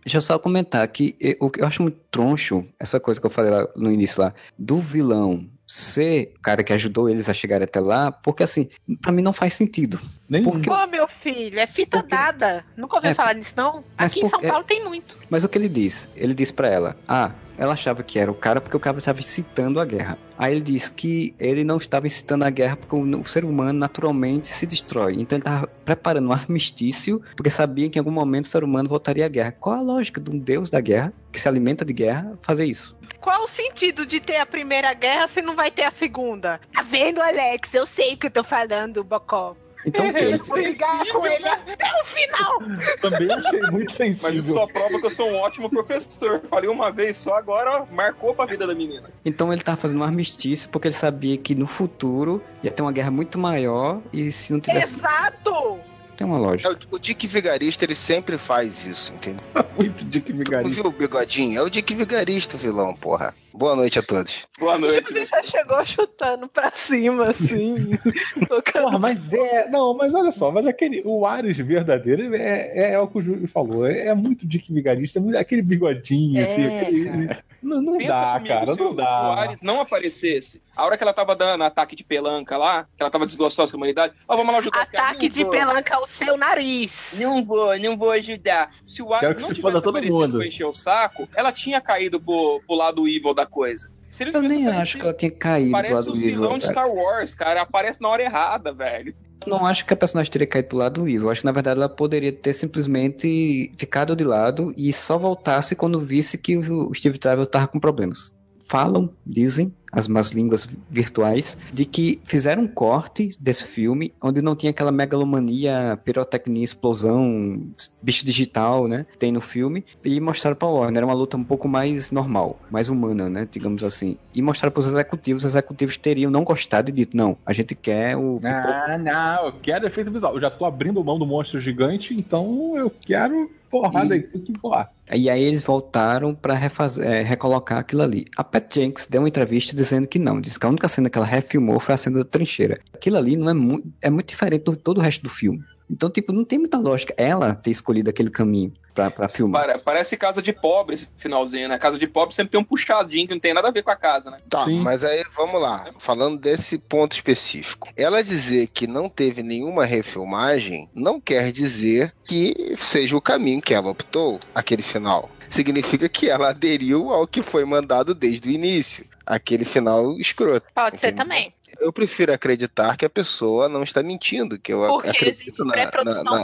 Deixa eu só comentar que eu, o que eu acho muito troncho, essa coisa que eu falei lá no início lá, do vilão ser o cara que ajudou eles a chegar até lá, porque assim, pra mim não faz sentido. Nem Porque- Pô, meu filho, é fita Por quê? dada. Nunca ouviu É, falar nisso, não? mas Aqui em São é- Paulo tem muito. Mas o que ele diz? Ele diz pra ela: Ah, ela achava que era o cara porque o cara estava incitando a guerra. Aí ele diz que ele não estava incitando a guerra porque o, o ser humano naturalmente se destrói. Então ele estava preparando um armistício porque sabia que em algum momento o ser humano voltaria à guerra. Qual a lógica de um deus da guerra, que se alimenta de guerra, fazer isso? Qual o sentido de ter a primeira guerra se não vai ter a segunda? Tá vendo, Alex? Eu sei o que eu tô falando, Bocó. Então, o quê? Eu vou ligar com ele até o final. Também achei muito sensível. Mas isso só prova que eu sou um ótimo professor. Falei uma vez só, agora ó, marcou pra vida da menina. Então ele estava fazendo um armistício porque ele sabia que no futuro ia ter uma guerra muito maior e se não tivesse. Exato! Tem uma É, lógica. o- O Dick Vigarista, ele sempre faz isso, entendeu? (laughs) muito Dick Vigarista. viu o bigodinho? É o Dick Vigarista, o vilão, porra. Boa noite a todos. Boa noite. Ele já chegou chutando pra cima, assim. (laughs) tocando Porra, mas é. Não, mas olha só, mas aquele. O Ares verdadeiro é, é, é o que o Júlio falou. É, é muito Dick Vigarista, é muito- aquele bigodinho, É, assim. aquele- não não Pensa dá, comigo, cara, se, o- não se o dá. Ares não aparecesse, a hora que ela tava dando ataque de pelanca lá, que ela tava desgostosa com a humanidade, ó, vamos lá ajudar. Ataque Não de vou, pelanca ao seu nariz. Não vou, não vou ajudar. Se o Ares que não se tivesse aparecido mundo. pra encher o saco, ela tinha caído pro, pro lado evil da coisa. Se ele Eu nem aparecido, acho que ela tinha caído do Parece os vilões de. Star Wars, cara. Aparece na hora errada, velho. Não acho que a personagem teria caído pro lado do evil. Acho que na verdade ela poderia ter simplesmente ficado de lado e só voltasse quando visse que o Steve Trevor tava com problemas. Falam, dizem, as más línguas virtuais, de que fizeram um corte desse filme onde não tinha aquela megalomania, pirotecnia, explosão, bicho digital, né? Tem no filme, e mostraram pra Warner. Era uma luta um pouco mais normal, mais humana, né? Digamos assim. E mostraram pros executivos. Os executivos teriam não gostado e dito: não, a gente quer o. Ah, não, eu quero efeito visual. Eu já tô abrindo mão do monstro gigante, então eu quero porrada E- tem que voar. E aí eles voltaram pra refazer, é, recolocar aquilo ali. A Pat Jenks deu uma entrevista dizendo que não, disse que a única cena que ela refilmou foi a cena da trincheira. Aquilo ali não é muito, é muito diferente do todo o resto do filme. Então, tipo, não tem muita lógica ela ter escolhido aquele caminho pra, pra filmar. Pare- Parece casa de pobre esse finalzinho, né? Casa de pobre sempre tem um puxadinho que não tem nada a ver com a casa, né? Tá, Sim. mas aí vamos lá. Falando desse ponto específico. Ela dizer que não teve nenhuma refilmagem não quer dizer que seja o caminho que ela optou, aquele final. Significa que ela aderiu ao que foi mandado desde o início. Aquele final escroto. Pode ser Entendeu? também. Eu prefiro acreditar que a pessoa não está mentindo, que eu Porque acredito na, na, na-.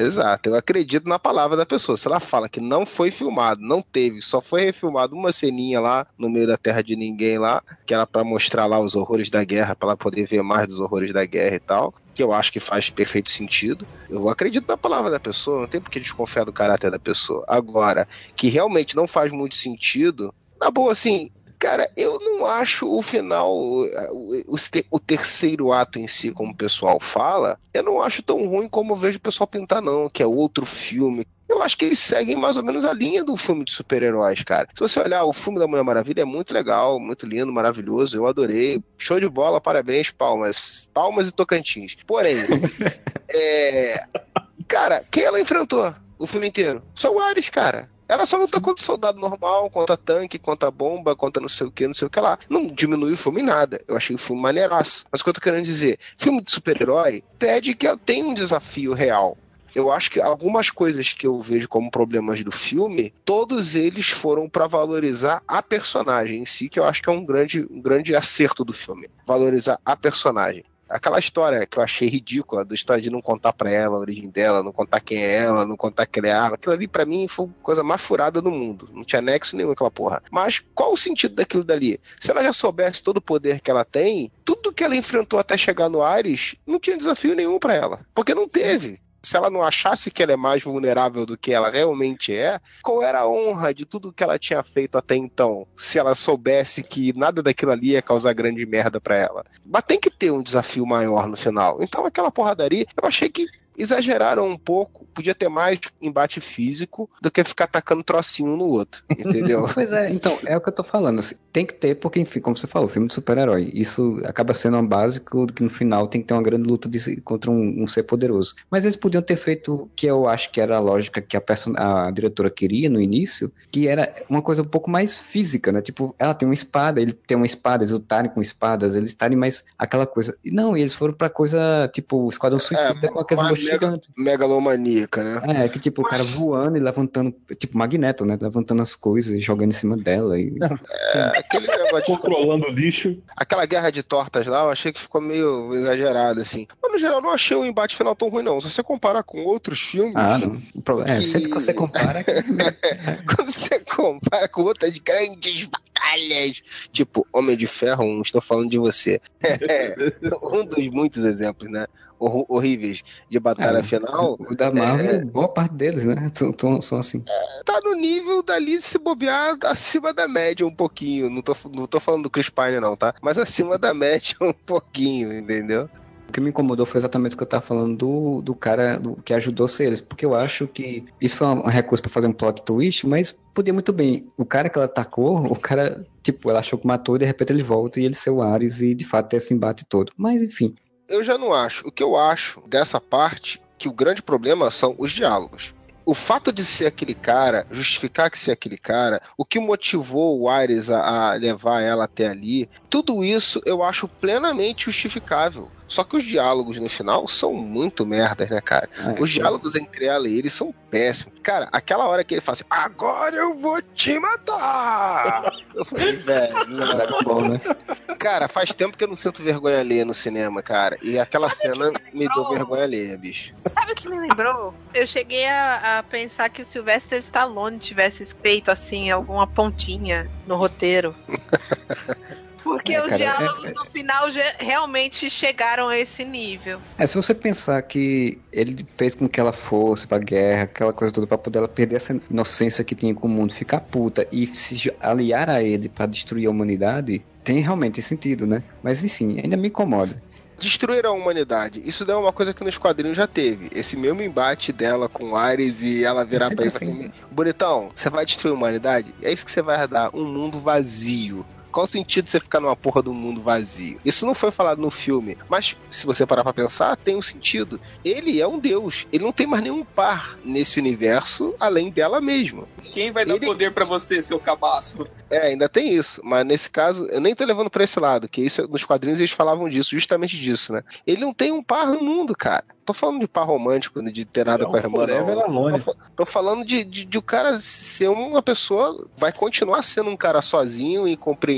Exato, eu acredito na palavra da pessoa. Se ela fala que não foi filmado, não teve, só foi refilmado uma ceninha lá no meio da terra de ninguém lá, que era pra mostrar lá os horrores da guerra, pra ela poder ver mais dos horrores da guerra e tal, que eu acho que faz perfeito sentido. Eu acredito na palavra da pessoa, não tem por que desconfiar do caráter da pessoa. Agora, que realmente não faz muito sentido, na boa, assim, Cara, eu não acho o final, o, terceiro ato em si, como o pessoal fala, eu não acho tão ruim como eu vejo o pessoal pintar, não, que é outro filme. eu acho que eles seguem mais ou menos a linha do filme de super-heróis, cara. Se você olhar o filme da Mulher Maravilha, é muito legal, muito lindo, maravilhoso, eu adorei. Show de bola, parabéns, palmas. Palmas e Tocantins. Porém, (laughs) é... cara, quem ela enfrentou o filme inteiro? Só o Ares, cara. Ela só luta contra soldado normal, contra tanque, contra bomba, contra não sei o que, não sei o que lá. Não diminuiu o filme em nada. Eu achei o filme maneiraço. Mas o que eu tô querendo dizer, filme de super-herói pede que ela tenha um desafio real. Eu acho que algumas coisas que eu vejo como problemas do filme, todos eles foram para valorizar a personagem em si, que eu acho que é um grande, um grande acerto do filme. Valorizar a personagem. Aquela história que eu achei ridícula, da história de não contar pra ela a origem dela, não contar quem é ela, não contar quem é ela, aquilo ali pra mim foi a coisa mais furada do mundo. Não tinha nexo nenhum aquela porra. Mas qual o sentido daquilo dali? Se ela já soubesse todo o poder que ela tem, tudo que ela enfrentou até chegar no Ares, não tinha desafio nenhum para ela. Porque não teve se ela não achasse que ela é mais vulnerável do que ela realmente é, qual era a honra de tudo que ela tinha feito até então? Se ela soubesse que nada daquilo ali ia causar grande merda para ela. Mas tem que ter um desafio maior no final. Então aquela porradaria, eu achei que exageraram um pouco. Podia ter mais embate físico do que ficar atacando trocinho um no outro, (laughs) entendeu? pois é, então, é o que eu tô falando. Assim, tem que ter, porque, enfim, como você falou, filme de super-herói. Isso acaba sendo um básico que no final tem que ter uma grande luta de, contra um, um, ser poderoso. Mas eles podiam ter feito que eu acho que era a lógica que a, a diretora queria no início, que era uma coisa um pouco mais física, né? Tipo, ela tem uma espada, ele tem uma espada, eles lutarem com espadas, eles estarem mais aquela coisa. Não, eles foram pra coisa, tipo, Esquadrão Suicida é, com aquelas mega, megalomaníaca, né? É, que tipo, o cara voando e levantando, tipo, magneto, né? Levantando as coisas e jogando em cima dela. E... É, aquele negócio Controlando o lixo. Aquela guerra de tortas lá, eu achei que ficou meio exagerado, assim. Mas no geral, não achei o embate final tão ruim, não. Se você comparar com outros filmes. Ah, não. É, que... sempre que você compara. (laughs) (laughs) Quando você compara com outras grandes batalhas, tipo Homem de Ferro, um, estou falando de você. (laughs) É, um dos muitos exemplos, né? Horríveis de batalha é, final. O da Marvel, é, boa parte deles, né? (laughs) São, são assim. É, tá no nível dali se bobear acima da média um pouquinho. Não tô, não tô falando do Chris Pine, não, tá? Mas acima da média (laughs) um pouquinho, entendeu? O que me incomodou foi exatamente o que eu tava falando do, do cara do, que ajudou ser eles. Porque eu acho que isso foi um recurso para fazer um plot twist, mas podia muito bem. O cara que ela atacou, o cara, tipo, ela achou que matou e de repente ele volta e ele ser o Ares e de fato ter esse embate todo. Mas enfim, eu já não acho. O que eu acho dessa parte, que o grande problema são os diálogos o fato de ser aquele cara, justificar que ser aquele cara, o que motivou o Ares a, a, levar ela até ali, tudo isso eu acho plenamente justificável. Só que os diálogos no final são muito merdas, né, cara? É, os diálogos é. entre ela e ele são péssimos. Cara, aquela hora que ele fala assim, agora eu vou te matar! (laughs) eu falei, velho. Bom, né? Cara, faz tempo que eu não sinto vergonha alheia no cinema, cara. E aquela Sabe cena me, me deu vergonha alheia, bicho. Sabe o que me lembrou? Eu cheguei a, a pensar que o Sylvester Stallone tivesse feito, assim, alguma pontinha no roteiro. (laughs) Porque é, os cara, diálogos é, no final realmente chegaram a esse nível. É, se você pensar que ele fez com que ela fosse pra guerra, aquela coisa toda, pra poder ela perder essa inocência que tinha com o mundo, ficar puta e se aliar a ele para destruir a humanidade, tem realmente sentido, né? Mas enfim, ainda me incomoda destruir a humanidade. Isso é uma coisa que nos quadrinhos já teve. Esse mesmo embate dela com Ares e ela virar pra ele assim, assim: Bonitão, você vai destruir a humanidade? É isso que você vai dar um mundo vazio. Qual o sentido você ficar numa porra do mundo vazio? Isso não foi falado no filme, mas se você parar pra pensar, tem um sentido. Ele é um deus. Ele não tem mais nenhum par nesse universo além dela mesma. Quem vai dar ele... poder para você, seu cabaço? É, ainda tem isso. Mas nesse caso, eu nem tô levando pra esse lado, que isso nos quadrinhos eles falavam disso, justamente disso, né? Ele não tem um par no mundo, cara. Tô falando de par romântico, de ter nada com a irmã, não. Tô, tô, falando de, de, de o cara ser uma pessoa, vai continuar sendo um cara sozinho,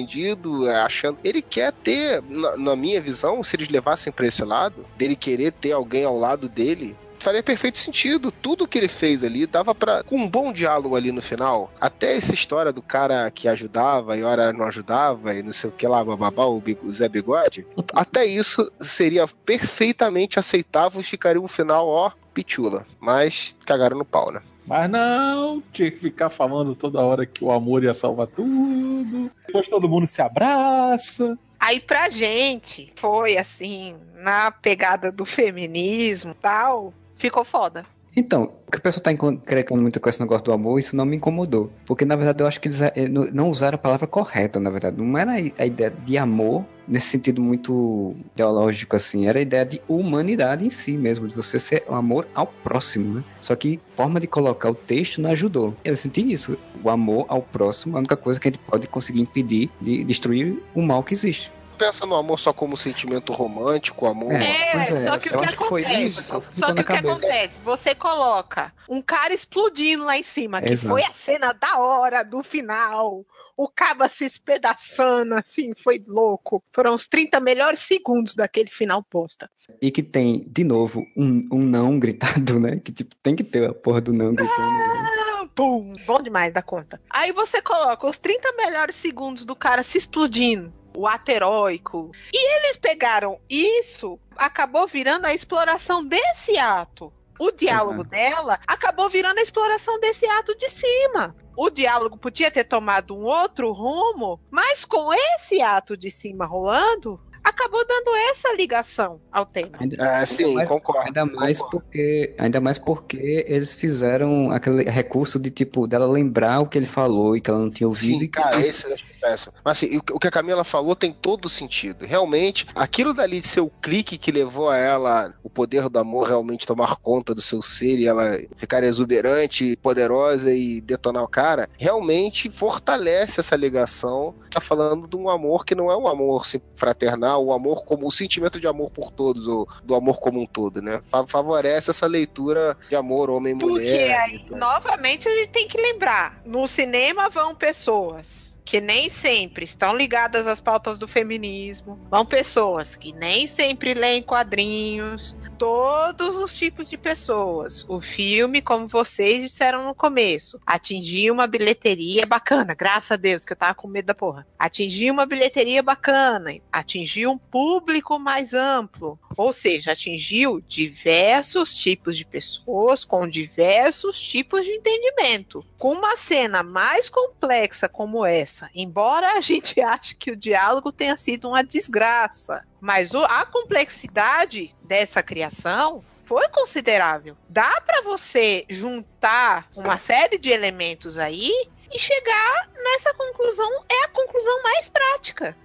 incompreendido, achando. Ele quer ter, na, na minha visão, se eles levassem pra esse lado, dele querer ter alguém ao lado dele, faria perfeito sentido. Tudo que ele fez ali dava para com um bom diálogo ali no final. Até essa história do cara que ajudava e hora não ajudava e não sei o que lá, bababá, o Zé Bigode. Até isso seria perfeitamente aceitável e ficaria um final, ó, pitula. Mas cagaram no pau, né? Mas não, tinha que ficar falando toda hora que o amor ia salvar tudo. Depois todo mundo se abraça. Aí pra gente foi assim, na pegada do feminismo tal, ficou foda. Então, o que o pessoal tá encrencando muito com esse negócio do amor, isso não me incomodou. Porque, na verdade, eu acho que eles eh, não- usaram a palavra correta, na verdade. Não era a ideia de amor nesse sentido muito teológico, assim. Era a ideia de humanidade em si mesmo, de você ser o amor ao próximo, né? Só que forma de colocar o texto não ajudou. Eu senti isso. O amor ao próximo é a única coisa que a gente pode conseguir impedir de destruir o mal que existe. Pensa no amor só como sentimento romântico, amor. É. Pois é, só que o que que foi acontece? isso Só que o que acontece? Você coloca um cara explodindo lá em cima, que Exato. foi a cena da hora do final. O caba se espedaçando, assim, foi louco. Foram os 30 melhores segundos daquele final posta. E que tem, de novo, um, um não gritado, né? Que tipo, tem que ter a porra do não gritando. né? Ah, Pum, bom demais da conta. Aí você coloca os 30 melhores segundos do cara se explodindo. O ato heróico. E eles pegaram isso, acabou virando a exploração desse ato. O diálogo dela acabou virando a exploração desse ato de cima. O diálogo podia ter tomado um outro rumo, mas com esse ato de cima rolando, acabou dando essa ligação ao tema. Ainda, É, sim, mais- concordo. ainda mais concordo. porque ainda mais porque eles fizeram aquele recurso de tipo dela lembrar o que ele falou e que ela não tinha ouvido Sim, e que cara, isso- esse eu acho péssimo. Mas assim, o que- a Camila falou tem todo sentido. Realmente, aquilo dali de ser o clique que levou a ela, o poder do amor realmente tomar conta do seu ser e ela ficar exuberante, poderosa e detonar o cara, realmente fortalece essa ligação. Tá falando de um amor que não é um amor fraternal, o amor como o sentimento de amor por todos, ou do amor como um todo, né? Fa- Favorece essa leitura de amor homem-mulher. Porque aí, então. novamente, a gente tem que lembrar: no cinema vão pessoas que nem sempre estão ligadas às pautas do feminismo, vão pessoas que nem sempre leem quadrinhos, todos os tipos de pessoas. O filme, como vocês disseram no começo, atingiu uma bilheteria bacana, graças a Deus, que eu tava com medo da porra. Atingiu uma bilheteria bacana, atingiu um público mais amplo, ou seja, atingiu diversos tipos de pessoas com diversos tipos de entendimento. Com uma cena mais complexa como essa, embora a (laughs) gente ache que o diálogo tenha sido uma desgraça, mas o- a complexidade dessa criação foi considerável. Dá para você juntar uma série de elementos aí e chegar nessa conclusão é a conclusão mais prática.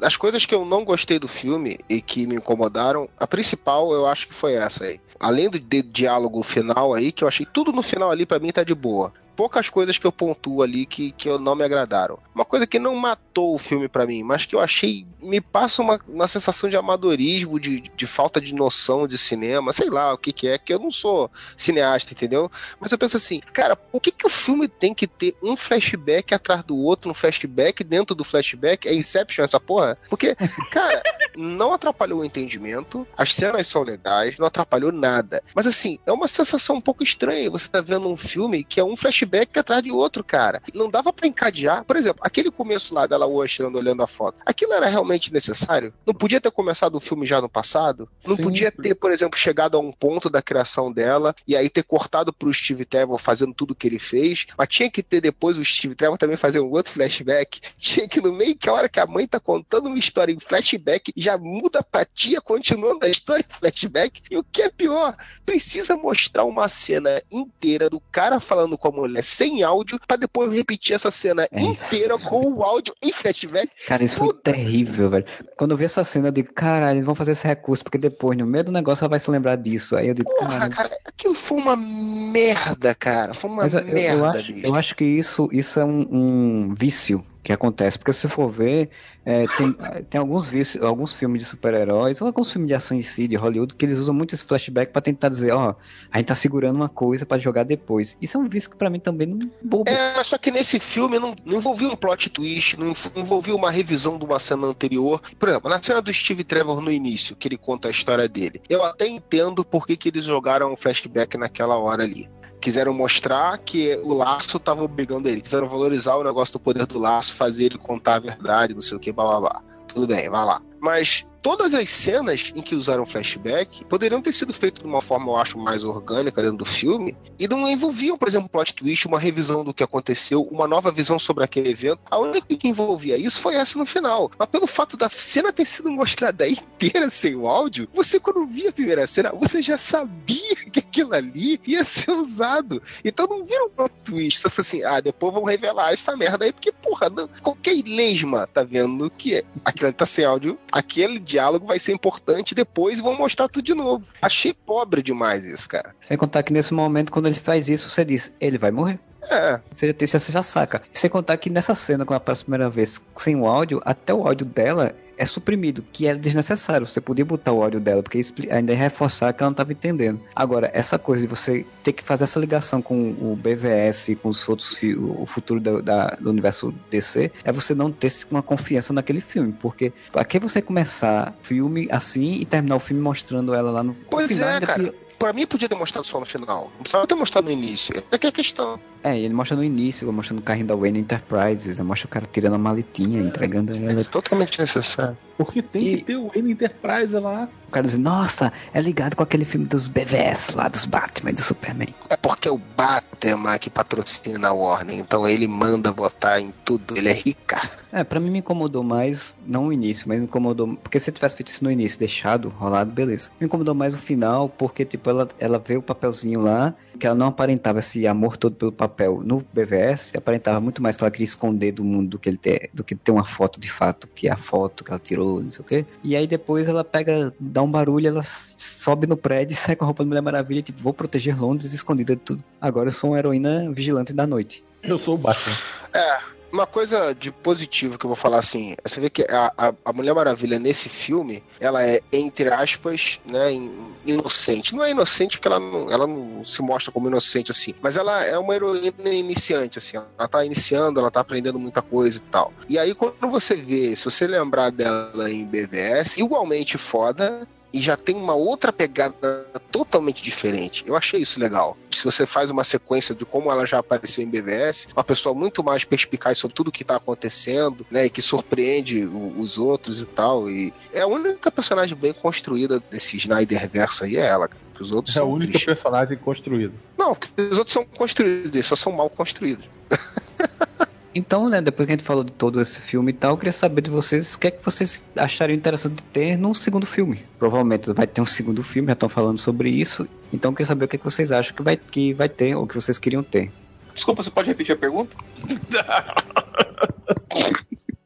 As coisas que eu não gostei do filme e que me incomodaram, a principal eu acho que foi essa aí. Além do diálogo final aí, que eu achei tudo no final ali pra mim tá de boa. Poucas coisas que eu pontuo ali que, que eu não me agradaram. Uma coisa que não matou o filme pra mim, mas que eu achei. Me passa uma, uma sensação de amadorismo, de, de falta de noção de cinema, sei lá o que, que é, que eu não sou cineasta, entendeu? Mas eu penso assim, cara, por que, que o filme tem que ter um flashback atrás do outro, um flashback dentro do flashback? É Inception essa porra? Porque, cara, (laughs) não atrapalhou o entendimento, as cenas são legais, não atrapalhou nada. Mas assim, é uma sensação um pouco estranha. Você tá vendo um filme que é um flashback atrás de outro, cara. Não dava pra encadear. Por exemplo, aquele começo lá dela mostrando, olhando a foto. Aquilo era realmente necessário? Não podia ter começado o filme já no passado? Não Sim. podia ter, por exemplo, chegado a um ponto da criação dela e aí ter cortado pro Steve Trevor fazendo tudo o que ele fez, mas tinha que ter depois o Steve Trevor também fazer um outro flashback. (laughs) Tinha que no meio que a hora que a mãe tá contando uma história em flashback, já muda pra tia continuando a história em flashback. E o que é pior, precisa mostrar uma cena inteira do cara falando com a mulher sem áudio pra depois repetir essa cena É inteira com o áudio em flashback. Cara, isso foi terrível, velho. Quando eu vi essa cena, eu digo, caralho, eles vão fazer esse recurso, porque depois, no meio do negócio, ela vai se lembrar disso. Aí eu digo, Porra, caralho. cara, aquilo foi uma merda, cara. Foi uma eu, merda, eu acho, eu acho que isso, isso é um, um vício que acontece. Porque se for ver, é, tem, tem alguns vícios, alguns filmes de super-heróis, ou alguns filmes de ação em si, de Hollywood, que eles usam muito esse flashback pra tentar dizer, ó, a gente tá segurando uma coisa pra jogar depois. Isso é um vício que pra mim também não bobo. É, mas só que nesse filme não, não envolvia um plot twist, não env- envolvia uma revisão de uma cena anterior. Por exemplo, na cena do Steve Trevor no início, que ele conta a história dele, eu até entendo por que, que eles jogaram um flashback naquela hora ali. Quiseram mostrar que o laço tava obrigando ele, quiseram valorizar o negócio do poder do laço, fazer ele contar a verdade, não sei o que, blá blá blá. Tudo bem, vai lá. Mas todas as cenas em que usaram flashback poderiam ter sido feitas de uma forma, eu acho, mais orgânica dentro do filme e não envolviam, por exemplo, plot twist, uma revisão do que aconteceu, uma nova visão sobre aquele evento. A única que envolvia isso foi essa no final. Mas pelo fato da cena ter sido mostrada (laughs) inteira sem o áudio, você quando via a primeira cena, você já sabia (laughs) que aquilo ali ia ser usado. Então não vira um plot twist. Você fala assim, ah, depois vão revelar essa merda aí, porque, porra, não, qualquer lesma tá vendo que aquilo ali tá sem áudio, aquele diálogo vai ser importante depois vão mostrar tudo de novo. Achei pobre demais isso, cara. Sem contar que nesse momento, quando ele faz isso, você diz, ele vai morrer. É. Você, já- você já saca. Sem contar que nessa cena, quando ela aparece a primeira vez sem o áudio, até o áudio dela é suprimido, que era desnecessário. Você podia botar o áudio dela, porque ainda ia reforçar que ela não estava entendendo. Agora, essa coisa de você ter que fazer essa ligação com o BVS, com os outros o futuro da- da- do universo DC, é você não ter uma confiança naquele filme. Porque pra que você começar filme assim e terminar o filme mostrando ela lá no Pois no final, é, cara. Pra mim podia ter mostrado só no final. Não precisava ter mostrado no início. Essa que é a questão. É, e ele mostra no início, mostrando o carrinho da Wayne Enterprises, mostra o cara tirando a maletinha, entregando ela. É totalmente necessário. Porque tem E- que ter o N Enterprise lá. O cara diz, nossa, é ligado com aquele filme dos BVS lá, dos Batman e do Superman. É porque é o Batman que patrocina a Warner, então ele manda votar em tudo, ele é rica. É, pra mim me incomodou mais, não o início, mas me incomodou. Porque se eu tivesse feito isso no início, deixado, rolado, beleza. Me incomodou mais o final, porque, tipo, ela, ela vê o papelzinho lá, que ela não aparentava esse amor todo pelo papel no BVS, aparentava muito mais que ela queria esconder do mundo do que ele ter, do que ter uma foto de fato, que é a foto que ela tirou, não sei o quê. E aí depois ela pega, dá um barulho, ela sobe no prédio e sai com a roupa da Mulher Maravilha, tipo, vou proteger Londres escondida de tudo. Agora eu sou uma heroína vigilante da noite. Eu sou o Batman. É, uma coisa de positivo que eu vou falar assim, você vê que a, a, a Mulher Maravilha nesse filme, ela é, entre aspas, né, in- inocente. Não é inocente porque ela não, ela não se mostra como inocente assim, mas ela é uma heroína iniciante, assim, ela tá iniciando, ela tá aprendendo muita coisa e tal. E aí quando você vê, se você lembrar dela em BVS, igualmente foda, e já tem uma outra pegada totalmente diferente. Eu achei isso legal. Se você faz uma sequência de como ela já apareceu em BVS, uma pessoa muito mais perspicaz sobre tudo que tá acontecendo, né, e que surpreende o- os outros e tal. E é a única personagem bem construída desse Snyder verso aí é ela. cara. Os outros É a única tristes. personagem construída. Não, porque os outros são construídos, eles só são mal construídos. (laughs) Então, né, depois que a gente falou de todo esse filme e tal, eu queria saber de vocês o que é que vocês achariam interessante ter num segundo filme. Provavelmente vai ter um segundo filme, já estão falando sobre isso. Então eu queria saber o que, é que vocês acham que vai, que vai ter, ou que vocês queriam ter. Desculpa, você pode repetir a pergunta?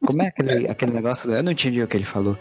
Como é aquele, aquele negócio? Eu não entendi o que ele falou.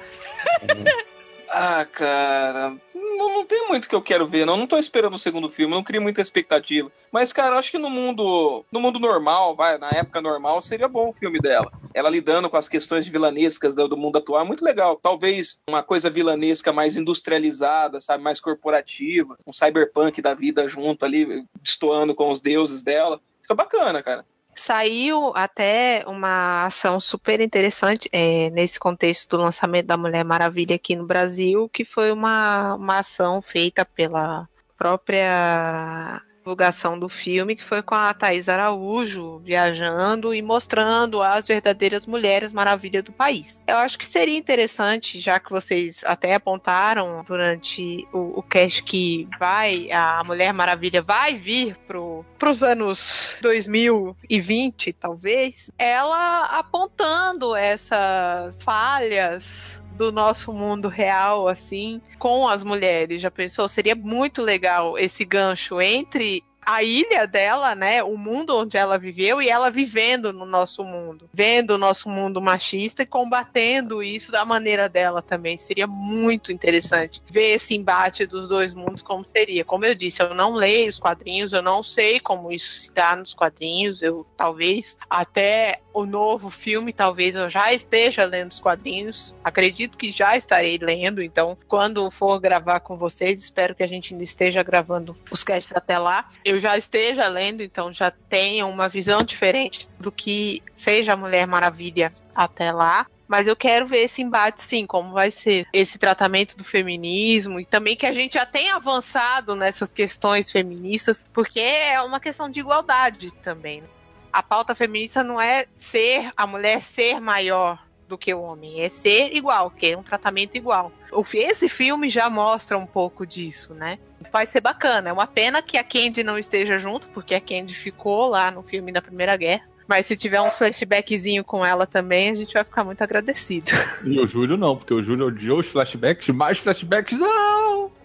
(laughs) Ah, cara, não, não tem muito que eu quero ver, não. Não tô esperando o segundo filme, não crio muita expectativa. Mas, cara, acho que no mundo, no mundo normal, vai, na época normal, seria bom o filme dela. Ela lidando com as questões vilanescas do, do mundo atual, é muito legal. Talvez uma coisa vilanesca mais industrializada, sabe, mais corporativa, um cyberpunk da vida junto ali, destoando com os deuses dela. Fica bacana, cara. Saiu até uma ação super interessante é, nesse contexto do lançamento da Mulher Maravilha aqui no Brasil, que foi uma, uma ação feita pela própria divulgação do filme, que foi com a Thaís Araújo viajando e mostrando as verdadeiras mulheres maravilha do país. Eu acho que seria interessante, já que vocês até apontaram durante o, o cast que vai, a Mulher Maravilha vai vir pro, pros anos 2020, talvez, ela apontando essas falhas do nosso mundo real, assim, com as mulheres. Já pensou? Seria muito legal esse gancho entre a ilha dela, né, o mundo onde ela viveu e ela vivendo no nosso mundo, vendo o nosso mundo machista e combatendo isso da maneira dela também. Seria muito interessante ver esse embate dos dois mundos como seria. Como eu disse, eu não leio os quadrinhos, eu não sei como isso se dá nos quadrinhos. Eu talvez até o novo filme, talvez eu já esteja lendo os quadrinhos. Acredito que já estarei lendo, então quando for gravar com vocês, espero que a gente ainda esteja gravando os casts até lá. Eu já esteja lendo, então já tenha uma visão diferente do que seja a Mulher Maravilha até lá. Mas eu quero ver esse embate, sim, como vai ser esse tratamento do feminismo e também que a gente já tenha avançado nessas questões feministas, porque é uma questão de igualdade também. né? A pauta feminista não é ser a mulher ser maior do que o homem, é ser igual, que é um tratamento igual. Esse filme já mostra um pouco disso, né? Vai ser bacana. É uma pena que a Candy não esteja junto, porque a Candy ficou lá no filme da Primeira Guerra. Mas se tiver um flashbackzinho com ela também, a gente vai ficar muito agradecido. E o Júlio não, porque o Júlio odiou os flashbacks, mais flashbacks não!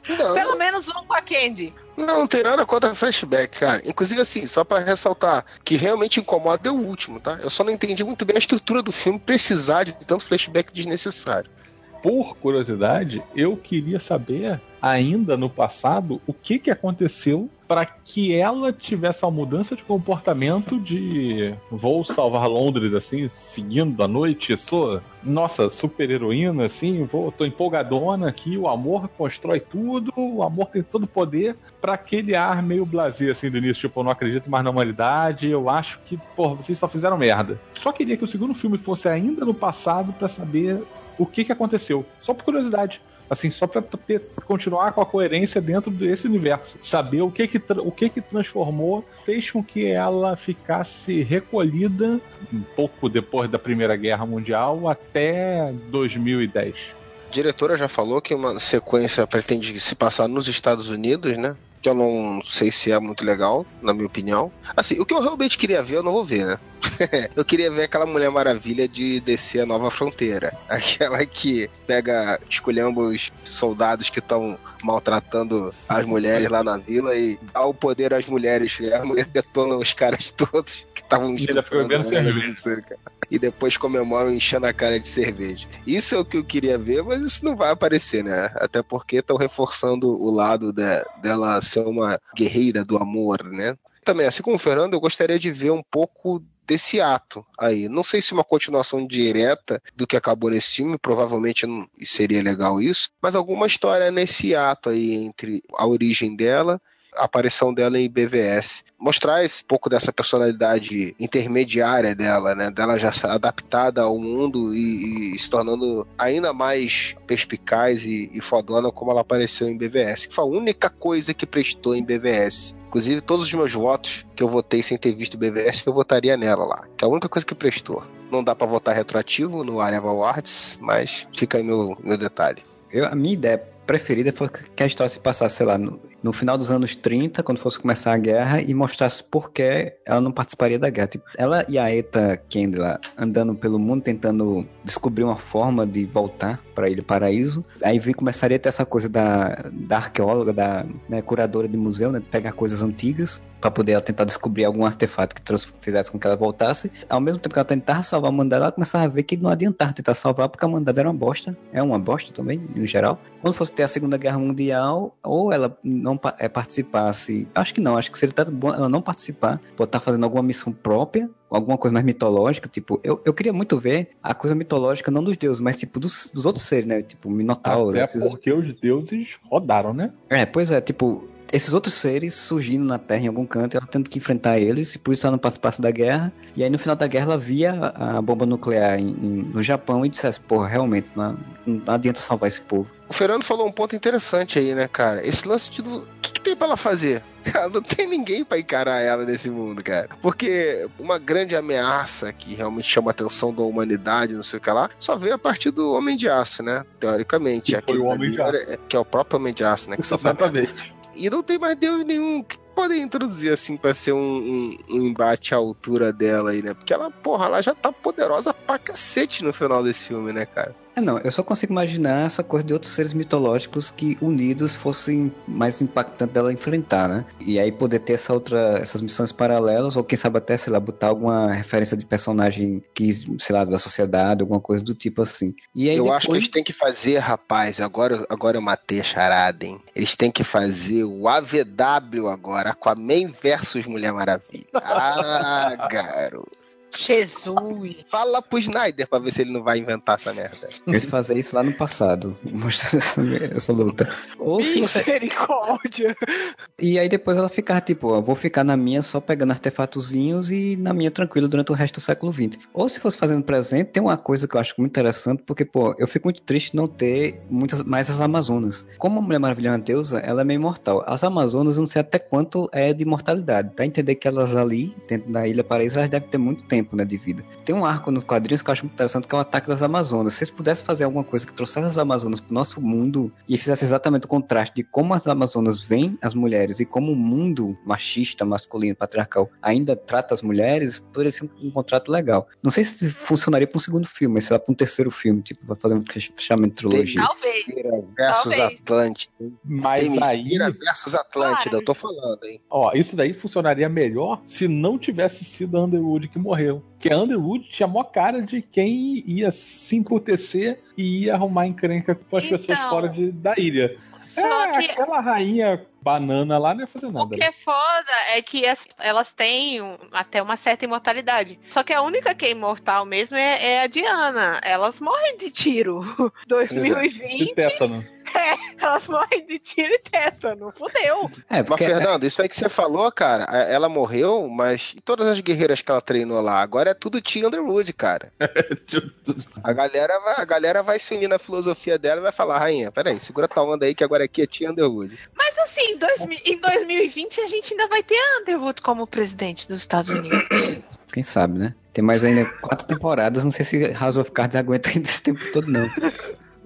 Não, Pelo menos um com a Candy. não, não tem nada contra flashback, cara. Inclusive, assim, só pra ressaltar, que realmente incomoda é o último, tá? Eu só não entendi muito bem a estrutura do filme precisar de tanto flashback desnecessário. Por curiosidade, eu queria saber, ainda no passado, o que, que aconteceu para que ela tivesse uma mudança de comportamento de vou salvar Londres, assim, seguindo à noite. Sou, nossa, super heroína, assim, vou, tô empolgadona aqui, o amor constrói tudo, o amor tem todo o poder, para aquele ar meio blasé, assim, do início, tipo, eu não acredito mais na humanidade, eu acho que, pô, vocês só fizeram merda. Só queria que o segundo filme fosse ainda no passado para saber o que, que aconteceu. Só por curiosidade. Assim, só ter, continuar com a coerência dentro desse universo. Saber o que que, o que que transformou, fez com que ela ficasse recolhida um pouco depois da Primeira Guerra Mundial até 2010. A diretora já falou que uma sequência pretende se passar nos Estados Unidos, né? Que eu não sei se é muito legal, na minha opinião. Assim, o que eu realmente queria ver, eu não vou ver, né? (laughs) eu queria ver aquela Mulher Maravilha de descer a nova fronteira. (laughs) Aquela que pega, escolhendo os soldados que estão maltratando as mulheres lá na vila e dá o poder às mulheres. E a mulher detona os caras (laughs) todos estavam E fica bebendo estuprando cerveja. sei, cara. E depois comemoram enchendo a cara de cerveja. Isso é o que eu queria ver, mas isso não vai aparecer, né? Até porque estão reforçando o lado de- dela ser uma guerreira do amor, né? Também, assim como o Fernando, eu gostaria de ver um pouco desse ato aí. Não sei se uma continuação direta do que acabou nesse filme, provavelmente não seria legal isso, mas alguma história nesse ato aí entre a origem dela, a aparição dela em BVS. Mostrar esse pouco dessa personalidade intermediária dela, né? Dela já adaptada ao mundo e, e se tornando ainda mais perspicaz e, e fodona como ela apareceu em BVS. Que foi a única coisa que prestou em BVS. Inclusive, todos os meus votos que eu votei sem ter visto BVS, eu votaria nela lá. Que é a única coisa que prestou. Não dá pra votar retroativo no Areva Awards, mas fica aí meu, meu detalhe. Eu, a minha ideia preferida foi que a história se passasse, sei lá, no, no final dos anos 30, quando fosse começar a guerra, e mostrasse por que ela não participaria da guerra. Tipo, ela e a Eta Kendi lá andando pelo mundo tentando descobrir uma forma de voltar para Ilha Paraíso. Aí vi, começaria a ter essa coisa da, da arqueóloga, da né, curadora de museu, né, pegar coisas antigas para poder ela tentar descobrir algum artefato que fizesse com que ela voltasse. Ao mesmo tempo que ela tentava salvar a Mandala, ela começava a ver que não adiantava tentar salvar porque a Mandala era uma bosta. É uma bosta também, no geral. Quando fosse ter a Segunda Guerra Mundial, ou ela não eh, participasse. Acho que não, acho que seria tanto bom ela não participar, por estar fazendo alguma missão própria, alguma coisa mais mitológica. Tipo, eu, eu queria muito ver a coisa mitológica, não dos deuses, mas tipo dos, dos outros seres, né? Tipo, Minotauro. Até esses- porque os deuses rodaram, né? é, pois é, tipo, esses outros seres surgindo na Terra em algum canto, ela tendo que enfrentar eles, e por isso ela não participasse da guerra. E aí no final da guerra ela via a a bomba nuclear em- em- no Japão e dissesse, porra, realmente, não, não adianta salvar esse povo. O Fernando falou um ponto interessante aí, né, cara? Esse lance de. O que, que tem pra ela fazer? (laughs) Ela não tem ninguém pra encarar ela nesse mundo, cara. Porque uma grande ameaça que realmente chama a atenção da humanidade, não sei o que lá, só veio a partir do Homem de Aço, né? Teoricamente. Que foi Aquele o Homem de Aço. é- Que é o próprio Homem de Aço, né? Que só Exatamente. E não tem mais Deus nenhum que podem introduzir assim pra ser um, um- um embate à altura dela aí, né? Porque ela, porra, ela já tá poderosa pra cacete no final desse filme, né, cara? É, não, eu só consigo imaginar essa coisa de outros seres mitológicos que unidos fossem mais impactante dela enfrentar, né? E aí poder ter essa outra, essas missões paralelas, ou quem sabe até, sei lá, botar alguma referência de personagem que, sei lá, da sociedade, alguma coisa do tipo assim. E aí eu depois... acho que eles têm que fazer, rapaz, agora, agora eu matei a charada, hein? Eles têm que fazer o AVW agora, Aquaman versus Mulher Maravilha. (laughs) Ah, garoto. Jesus. Fala pro Snyder pra ver se ele não vai inventar essa merda. Eles fazem isso lá no passado, mostrando essa, essa luta. Ou se você... Misericórdia. E aí depois ela ficar, tipo, ó, vou ficar na minha só pegando artefatozinhos e na minha tranquilo durante o resto do século XX. Ou se fosse fazendo presente, tem uma coisa que eu acho muito interessante, porque, pô, eu fico muito triste não ter muitas mais as Amazonas. Como a Mulher Maravilha é uma deusa, ela é meio imortal. As Amazonas, eu não sei até quanto é de imortalidade. Dá a entender que elas ali, dentro da Ilha Paraíso, elas devem ter muito tempo. Tempo, né, de vida. Tem um arco nos quadrinhos que eu acho muito interessante, que é o ataque das Amazonas. Se eles pudessem fazer alguma coisa que trouxesse as Amazonas pro nosso mundo e fizesse exatamente o contraste de como as Amazonas veem as mulheres e como o mundo machista, masculino, patriarcal ainda trata as mulheres, poderia ser um, um contrato legal. Não sei se funcionaria para um segundo filme, mas sei lá, pra um terceiro filme, tipo, pra fazer um fechamento de trilogia. Talvez. Versus Talvez. Atlântida. Mas Tem aí, versus Atlântida, eu tô falando, hein? ó, isso daí funcionaria melhor se não tivesse sido a Underwood que morreu. Porque a Underwood tinha mó cara de quem ia se emputecer e ia arrumar encrenca com as Então. pessoas fora de- da ilha. Só é, que aquela rainha banana lá não ia fazer O nada. que é foda é que as- elas têm um- até uma certa imortalidade. Só que a única que é imortal mesmo é, é a Diana. Elas morrem de tiro. (laughs) De 2020, tétano. (laughs) elas morrem de tiro e tétano. Fudeu. É, Mas, porque Fernando, isso aí que você falou, cara, a- ela morreu, mas e todas as guerreiras que ela treinou lá, agora é tudo Tia Underwood, cara. (laughs) A galera, vai, a galera vai se unir na filosofia dela e vai falar, rainha, peraí, segura tua onda aí que agora aqui é Tia Underwood. Mas assim, em, dois em 2020 a gente ainda vai ter Underwood como presidente dos Estados Unidos. (coughs) Quem sabe, né? Tem mais ainda quatro temporadas, não sei se House of Cards aguenta ainda esse tempo todo, não.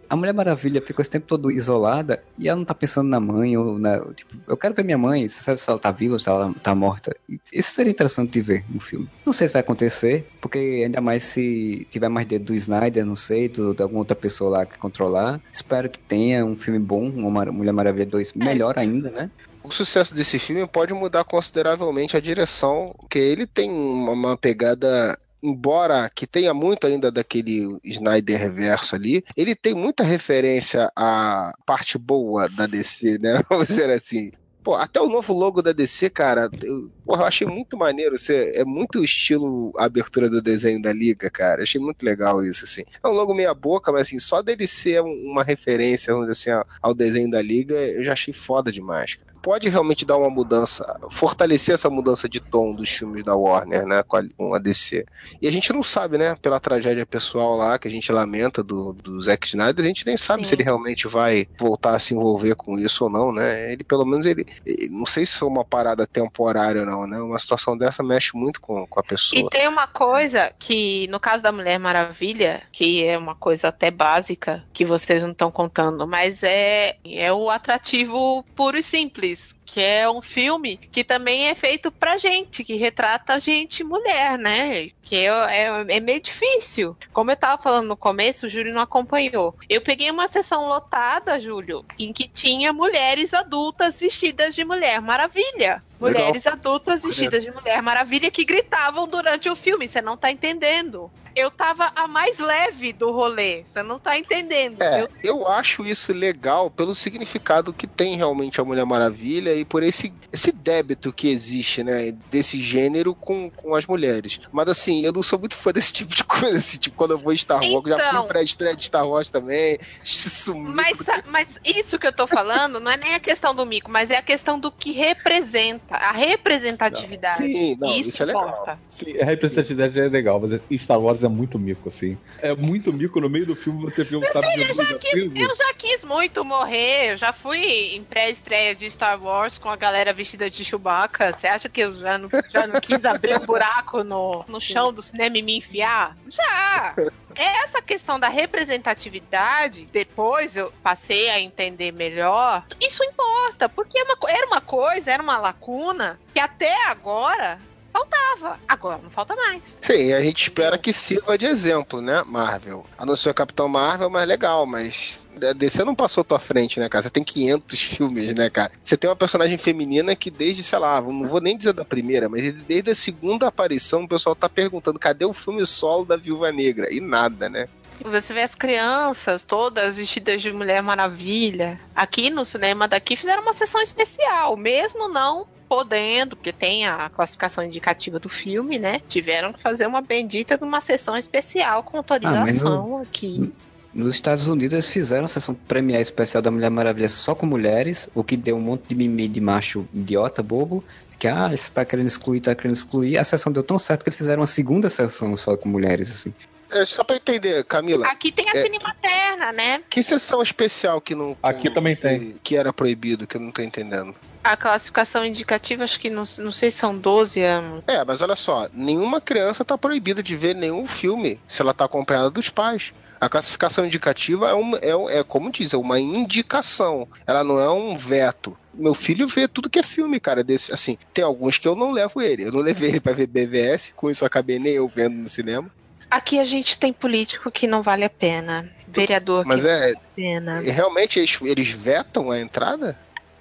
A Mulher Maravilha ficou esse tempo todo isolada e ela não tá pensando na mãe ou na. Tipo, eu quero ver minha mãe, você sabe se ela tá viva ou se ela tá morta. Isso seria interessante de ver no filme. Não sei se vai acontecer, porque ainda mais se tiver mais dedo do Snyder, não sei, do, de alguma outra pessoa lá que controlar. Espero que tenha um filme bom, uma Mulher Maravilha 2 melhor ainda, né? O sucesso desse filme pode mudar consideravelmente a direção, que ele tem uma pegada. Embora que tenha muito ainda daquele Snyder verso ali, ele tem muita referência à parte boa da DC, né? (laughs) Vamos dizer assim. Pô, até o novo logo da DC, cara, eu, porra, eu achei muito maneiro. Você, é muito estilo a abertura do desenho da Liga, cara. Achei muito legal isso, assim. É um logo meia boca, mas assim, só dele ser um- uma referência, vamos dizer assim, ao, ao desenho da Liga, eu já achei foda demais, cara. Pode realmente dar uma mudança, fortalecer essa mudança de tom dos filmes da Warner, né, com a, DC. E a gente não sabe, né, pela tragédia pessoal lá, que a gente lamenta do, do Zack Snyder, a gente nem sabe Sim. se ele realmente vai voltar a se envolver com isso ou não, né? Ele, pelo menos, ele. Não sei se foi uma parada temporária ou não, né? Uma situação dessa mexe muito com, com a E pessoa. tem uma coisa que, no caso da Mulher Maravilha, que é uma coisa até básica, que vocês não estão contando, mas é, é o atrativo puro e simples. please Que é um filme que também é feito pra gente, que retrata a gente mulher, né? Que é, é, é meio difícil. Como eu tava falando no começo, o Júlio não acompanhou. Eu peguei uma sessão lotada, Júlio, em que tinha mulheres adultas vestidas de Mulher Maravilha. Legal. Mulheres adultas vestidas de Mulher Maravilha que gritavam durante o filme. Você não tá entendendo. Eu tava a mais leve do rolê. Você não tá entendendo. É, Eu- eu acho isso legal pelo significado que tem realmente a Mulher Maravilha e por esse, esse débito que existe, né, desse gênero com, com as mulheres. Mas assim, eu não sou muito fã desse (laughs) tipo de coisa, assim, tipo, quando eu vou em Star Wars, já fui Então. em pré-estreia de Star Wars também, isso. Mas, mas isso que eu tô falando não é nem a questão do mico, mas é a questão do que representa, a representatividade. Sim, não, isso, isso é legal. Sim, a representatividade é legal, mas Star Wars é muito mico, assim. É muito mico no meio do filme, você filme, sabe de Eu já, quis, eu já quis muito morrer. Eu já fui em pré-estreia de Star Wars com a galera vestida de Chewbacca. Você acha que eu já não, já não quis abrir um buraco no, no chão do cinema e me enfiar? Já! É Essa questão da representatividade, depois eu passei a entender melhor. Isso importa, porque é uma era uma coisa, era uma lacuna que até agora faltava. Agora não falta mais. Sim, a gente espera que sirva de exemplo, né, Marvel. A não ser o Capitão Marvel, mas legal, mas DC não passou tua frente, né, cara? Você tem 500 filmes, né, cara? Você tem uma personagem feminina que desde, sei lá, não vou nem dizer da primeira, mas desde a segunda aparição o pessoal tá perguntando cadê o filme solo da Viúva Negra? E nada, né? Você vê as crianças todas vestidas de Mulher Maravilha. Aqui no cinema daqui fizeram uma sessão especial, mesmo não podendo, porque tem a classificação indicativa do filme, né? Tiveram que fazer uma bendita de uma sessão especial com autorização aqui. Nos Estados Unidos eles fizeram a sessão premiere especial da Mulher Maravilha só com mulheres, o que deu um monte de mimimi de macho idiota, bobo, que ah, você tá querendo excluir, tá querendo excluir. A sessão deu tão certo que eles fizeram uma segunda sessão só com mulheres, assim. É só pra entender, Camila. Aqui tem a É. Cine Materna, né? Que sessão especial que não. Aqui também tem. Que, que era proibido, que eu não tô entendendo. A classificação indicativa, acho que não, não sei se são 12 anos. É, mas olha só, nenhuma criança tá proibida de ver nenhum filme se ela tá acompanhada dos pais. A classificação indicativa é, uma, é, um- é como diz, é uma indicação. Ela não é um veto. Meu filho vê tudo que é filme, cara. Desse, assim, tem alguns que eu não levo ele. Eu não levei ele pra ver BVS, com isso eu acabei nem eu vendo no cinema. Aqui a gente tem político que não vale a pena. Vereador Mas que não é. vale a pena. Realmente eles, eles vetam a entrada?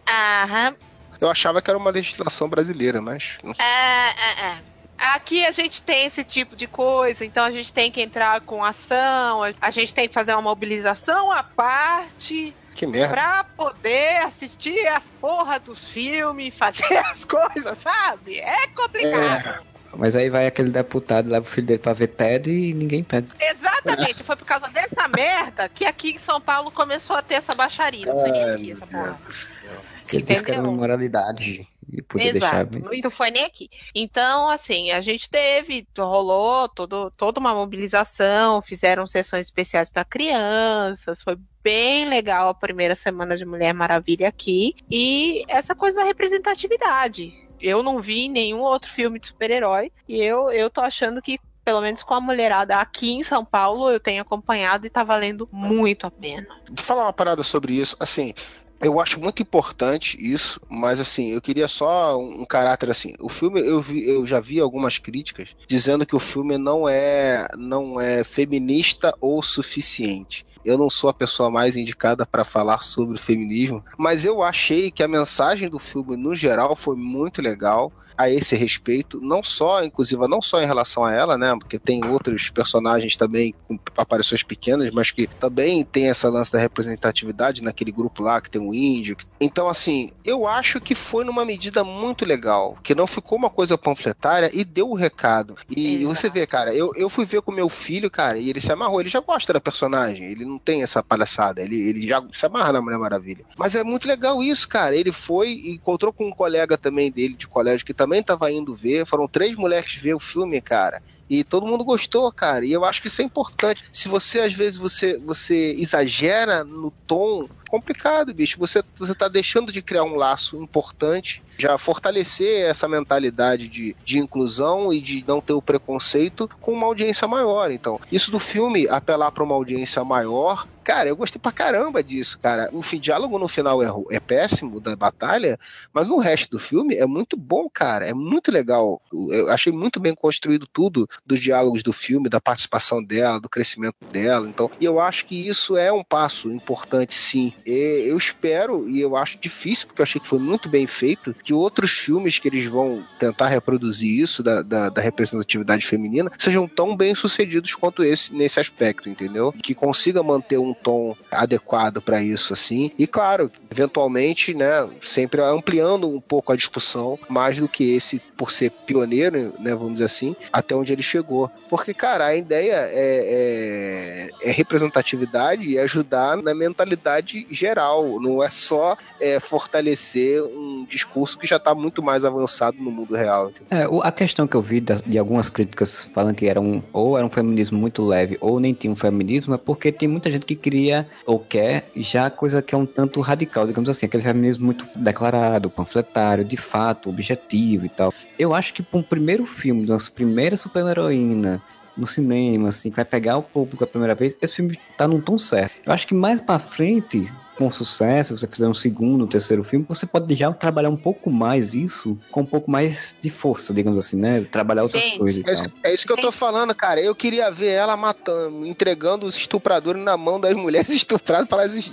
Aham. Eu achava que era uma legislação brasileira, mas. não sei. É, é, é. Aqui a gente tem esse tipo de coisa, então a gente tem que entrar com ação, a gente tem que fazer uma mobilização à parte Que merda. pra poder assistir as porra dos filmes, (laughs) fazer as coisas, sabe? É complicado. Mas aí vai aquele deputado, leva o filho dele pra ver TED e ninguém pede. Exatamente, foi por causa dessa merda que aqui em São Paulo começou a ter essa baixaria. Não foi nem aqui essa porra. Que ele disse que era Entendeu? imoralidade e podia Exato, deixar. não foi nem aqui. Então, assim, a gente teve, rolou todo, toda uma mobilização, fizeram sessões especiais para crianças, foi bem legal a primeira semana de Mulher Maravilha aqui. E essa coisa da representatividade. Eu não vi nenhum outro filme de super-herói e eu, eu tô achando que. Pelo menos com a mulherada aqui em São Paulo, eu tenho acompanhado e tá valendo muito a pena. Falar uma parada sobre isso. Assim, eu acho muito importante isso, mas assim, eu queria só um, um caráter assim. O filme, eu, vi, eu já vi algumas críticas dizendo que o filme não é, não é feminista ou suficiente. Eu não sou a pessoa mais indicada para falar sobre feminismo, mas eu achei que a mensagem do filme, no geral, foi muito legal a esse respeito, não só, inclusive, não só em relação a ela, né? Porque tem outros personagens também com aparições pequenas, mas que também tem essa lance da representatividade naquele grupo lá que tem um índio. Então, assim, eu acho que foi numa medida muito legal, que não ficou uma coisa panfletária e deu o recado. E Exato. você vê, cara, eu, eu fui ver com meu filho, cara, e ele se amarrou, ele já gosta da personagem, ele não tem essa palhaçada, ele, ele já se amarra na Mulher Maravilha. Mas é muito legal isso, cara. Ele foi e encontrou com um colega também dele de colégio que também tava indo ver. Foram três mulheres ver o filme, cara. E todo mundo gostou, cara. E eu acho que isso é importante. Se você, às vezes, você, você exagera no tom, complicado, bicho. Você, você tá deixando de criar um laço importante, já fortalecer essa mentalidade de, de inclusão e de não ter o preconceito com uma audiência maior. Então, isso do filme apelar para uma audiência maior. Cara, eu gostei pra caramba disso, cara. O fim, diálogo no final é, é péssimo da batalha, mas no resto do filme é muito bom, cara. É muito legal. Eu achei muito bem construído tudo dos diálogos do filme, da participação dela, do crescimento dela. Então, e eu acho que isso é um passo importante, sim. E eu espero, e eu acho difícil, porque eu achei que foi muito bem feito, que outros filmes que eles vão tentar reproduzir isso, da, da, da representatividade feminina, sejam tão bem sucedidos quanto esse nesse aspecto, entendeu? Que consiga manter um tom adequado para isso, assim. E claro, eventualmente, né, sempre ampliando um pouco a discussão, mais do que esse, por ser pioneiro, né, vamos dizer assim, até onde ele chegou. Porque, cara, a ideia é, é, é representatividade e ajudar na mentalidade geral, não é só é, fortalecer um discurso que já está muito mais avançado no mundo real. É, a questão que eu vi de algumas críticas falando que era um, ou era um feminismo muito leve ou nem tinha um feminismo é porque tem muita gente que queria ou quer já coisa que é um tanto radical, digamos assim, aquele feminismo muito declarado, panfletário, de fato, objetivo e tal. Eu acho que para um primeiro filme, de uma primeira super-heroína no cinema, assim, que vai pegar o público a primeira vez, esse filme tá num tom certo. Eu acho que mais pra frente, com sucesso, se você fizer um segundo, terceiro filme, você pode já trabalhar um pouco mais isso, com um pouco mais de força, digamos assim, né? Trabalhar outras Gente, coisas e É isso, é isso que eu tô falando, cara. Eu queria ver ela matando, entregando os estupradores na mão das mulheres (laughs) estupradas para elas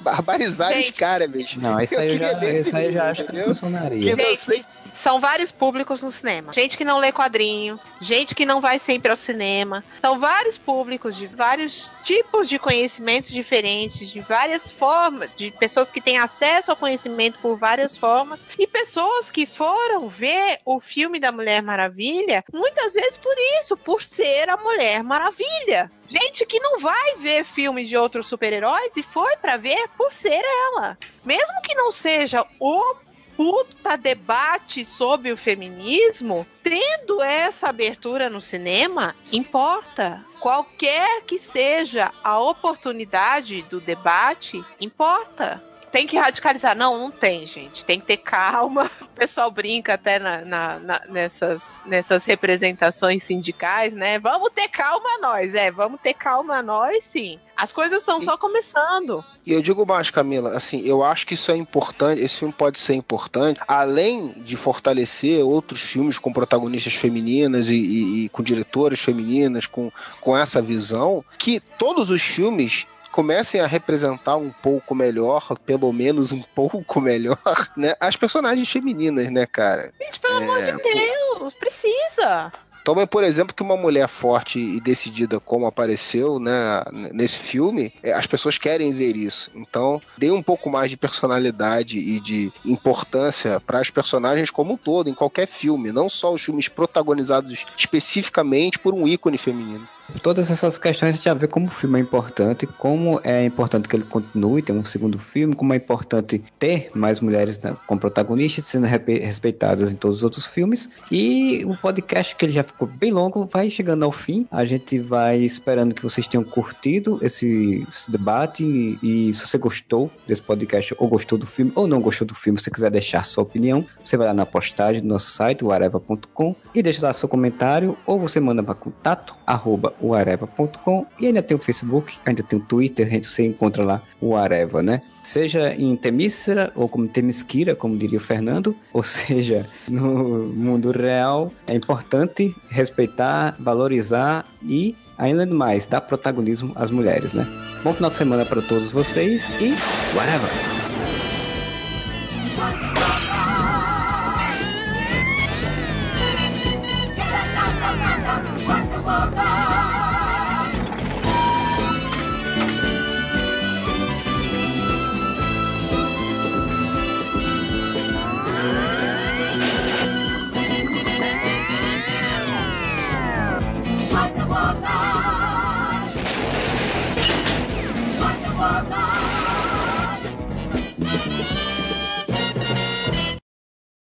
barbarizarem os caras, bicho. Não, isso Eu aí eu já, isso aí eu já acho que não entendeu? funcionaria. Que-. Gente, são vários públicos no cinema. Gente que não lê quadrinho, gente que não vai sempre ao cinema. São vários públicos de vários tipos de conhecimentos diferentes, de várias formas, de pessoas que têm acesso ao conhecimento por várias formas e pessoas que foram ver o filme da Mulher Maravilha muitas vezes por isso, por ser a Mulher Maravilha. Gente que não vai ver filmes de outros super-heróis e foi pra ver por ser ela. Mesmo que não seja o puta debate sobre o feminismo, tendo essa abertura no cinema, importa. Qualquer que seja a oportunidade do debate, importa tem que radicalizar. Não, não tem, gente. Tem que ter calma. (laughs) O pessoal brinca até na, na, na, nessas, nessas representações sindicais, né? Vamos ter calma nós, é. Vamos ter calma nós, sim. As coisas estão só começando. E eu digo mais, Camila, assim, eu acho que isso é importante, esse filme pode ser importante, além de fortalecer outros filmes com protagonistas femininas e, e, e com diretoras femininas, com, com essa visão, que todos os filmes comecem a representar um pouco melhor, pelo menos um pouco melhor, (laughs) né? As personagens femininas, né, cara? Gente, pelo é, amor de Deus, precisa. Toma, por exemplo, que uma mulher forte e decidida como apareceu né, nesse filme, é, as pessoas querem ver isso. Então, dê um pouco mais de personalidade e de importância para as personagens como um todo, em qualquer filme, não só os filmes protagonizados especificamente por um ícone feminino. Todas essas questões a gente já vê como o filme é importante, como é importante que ele continue, ter um segundo filme, como é importante ter mais mulheres né, como protagonistas, sendo respeitadas em todos os outros filmes. E o podcast, que ele já ficou bem longo, vai chegando ao fim. A gente vai esperando que vocês tenham curtido esse, esse debate. E, e, se você gostou desse podcast, ou gostou do filme, ou não gostou do filme, se você quiser deixar sua opinião, você vai lá na postagem do nosso site, areva.com, e deixa lá seu comentário, ou você manda para contato, arroba o areva.com e ainda tem o Facebook, ainda tem o Twitter, a gente se encontra lá o Areva, né? Seja em Temícera ou como Temisquira, como diria o Fernando, (laughs) ou seja, no mundo real, é importante respeitar, valorizar e ainda mais dar protagonismo às mulheres, né? Bom final de semana para todos vocês e whatever!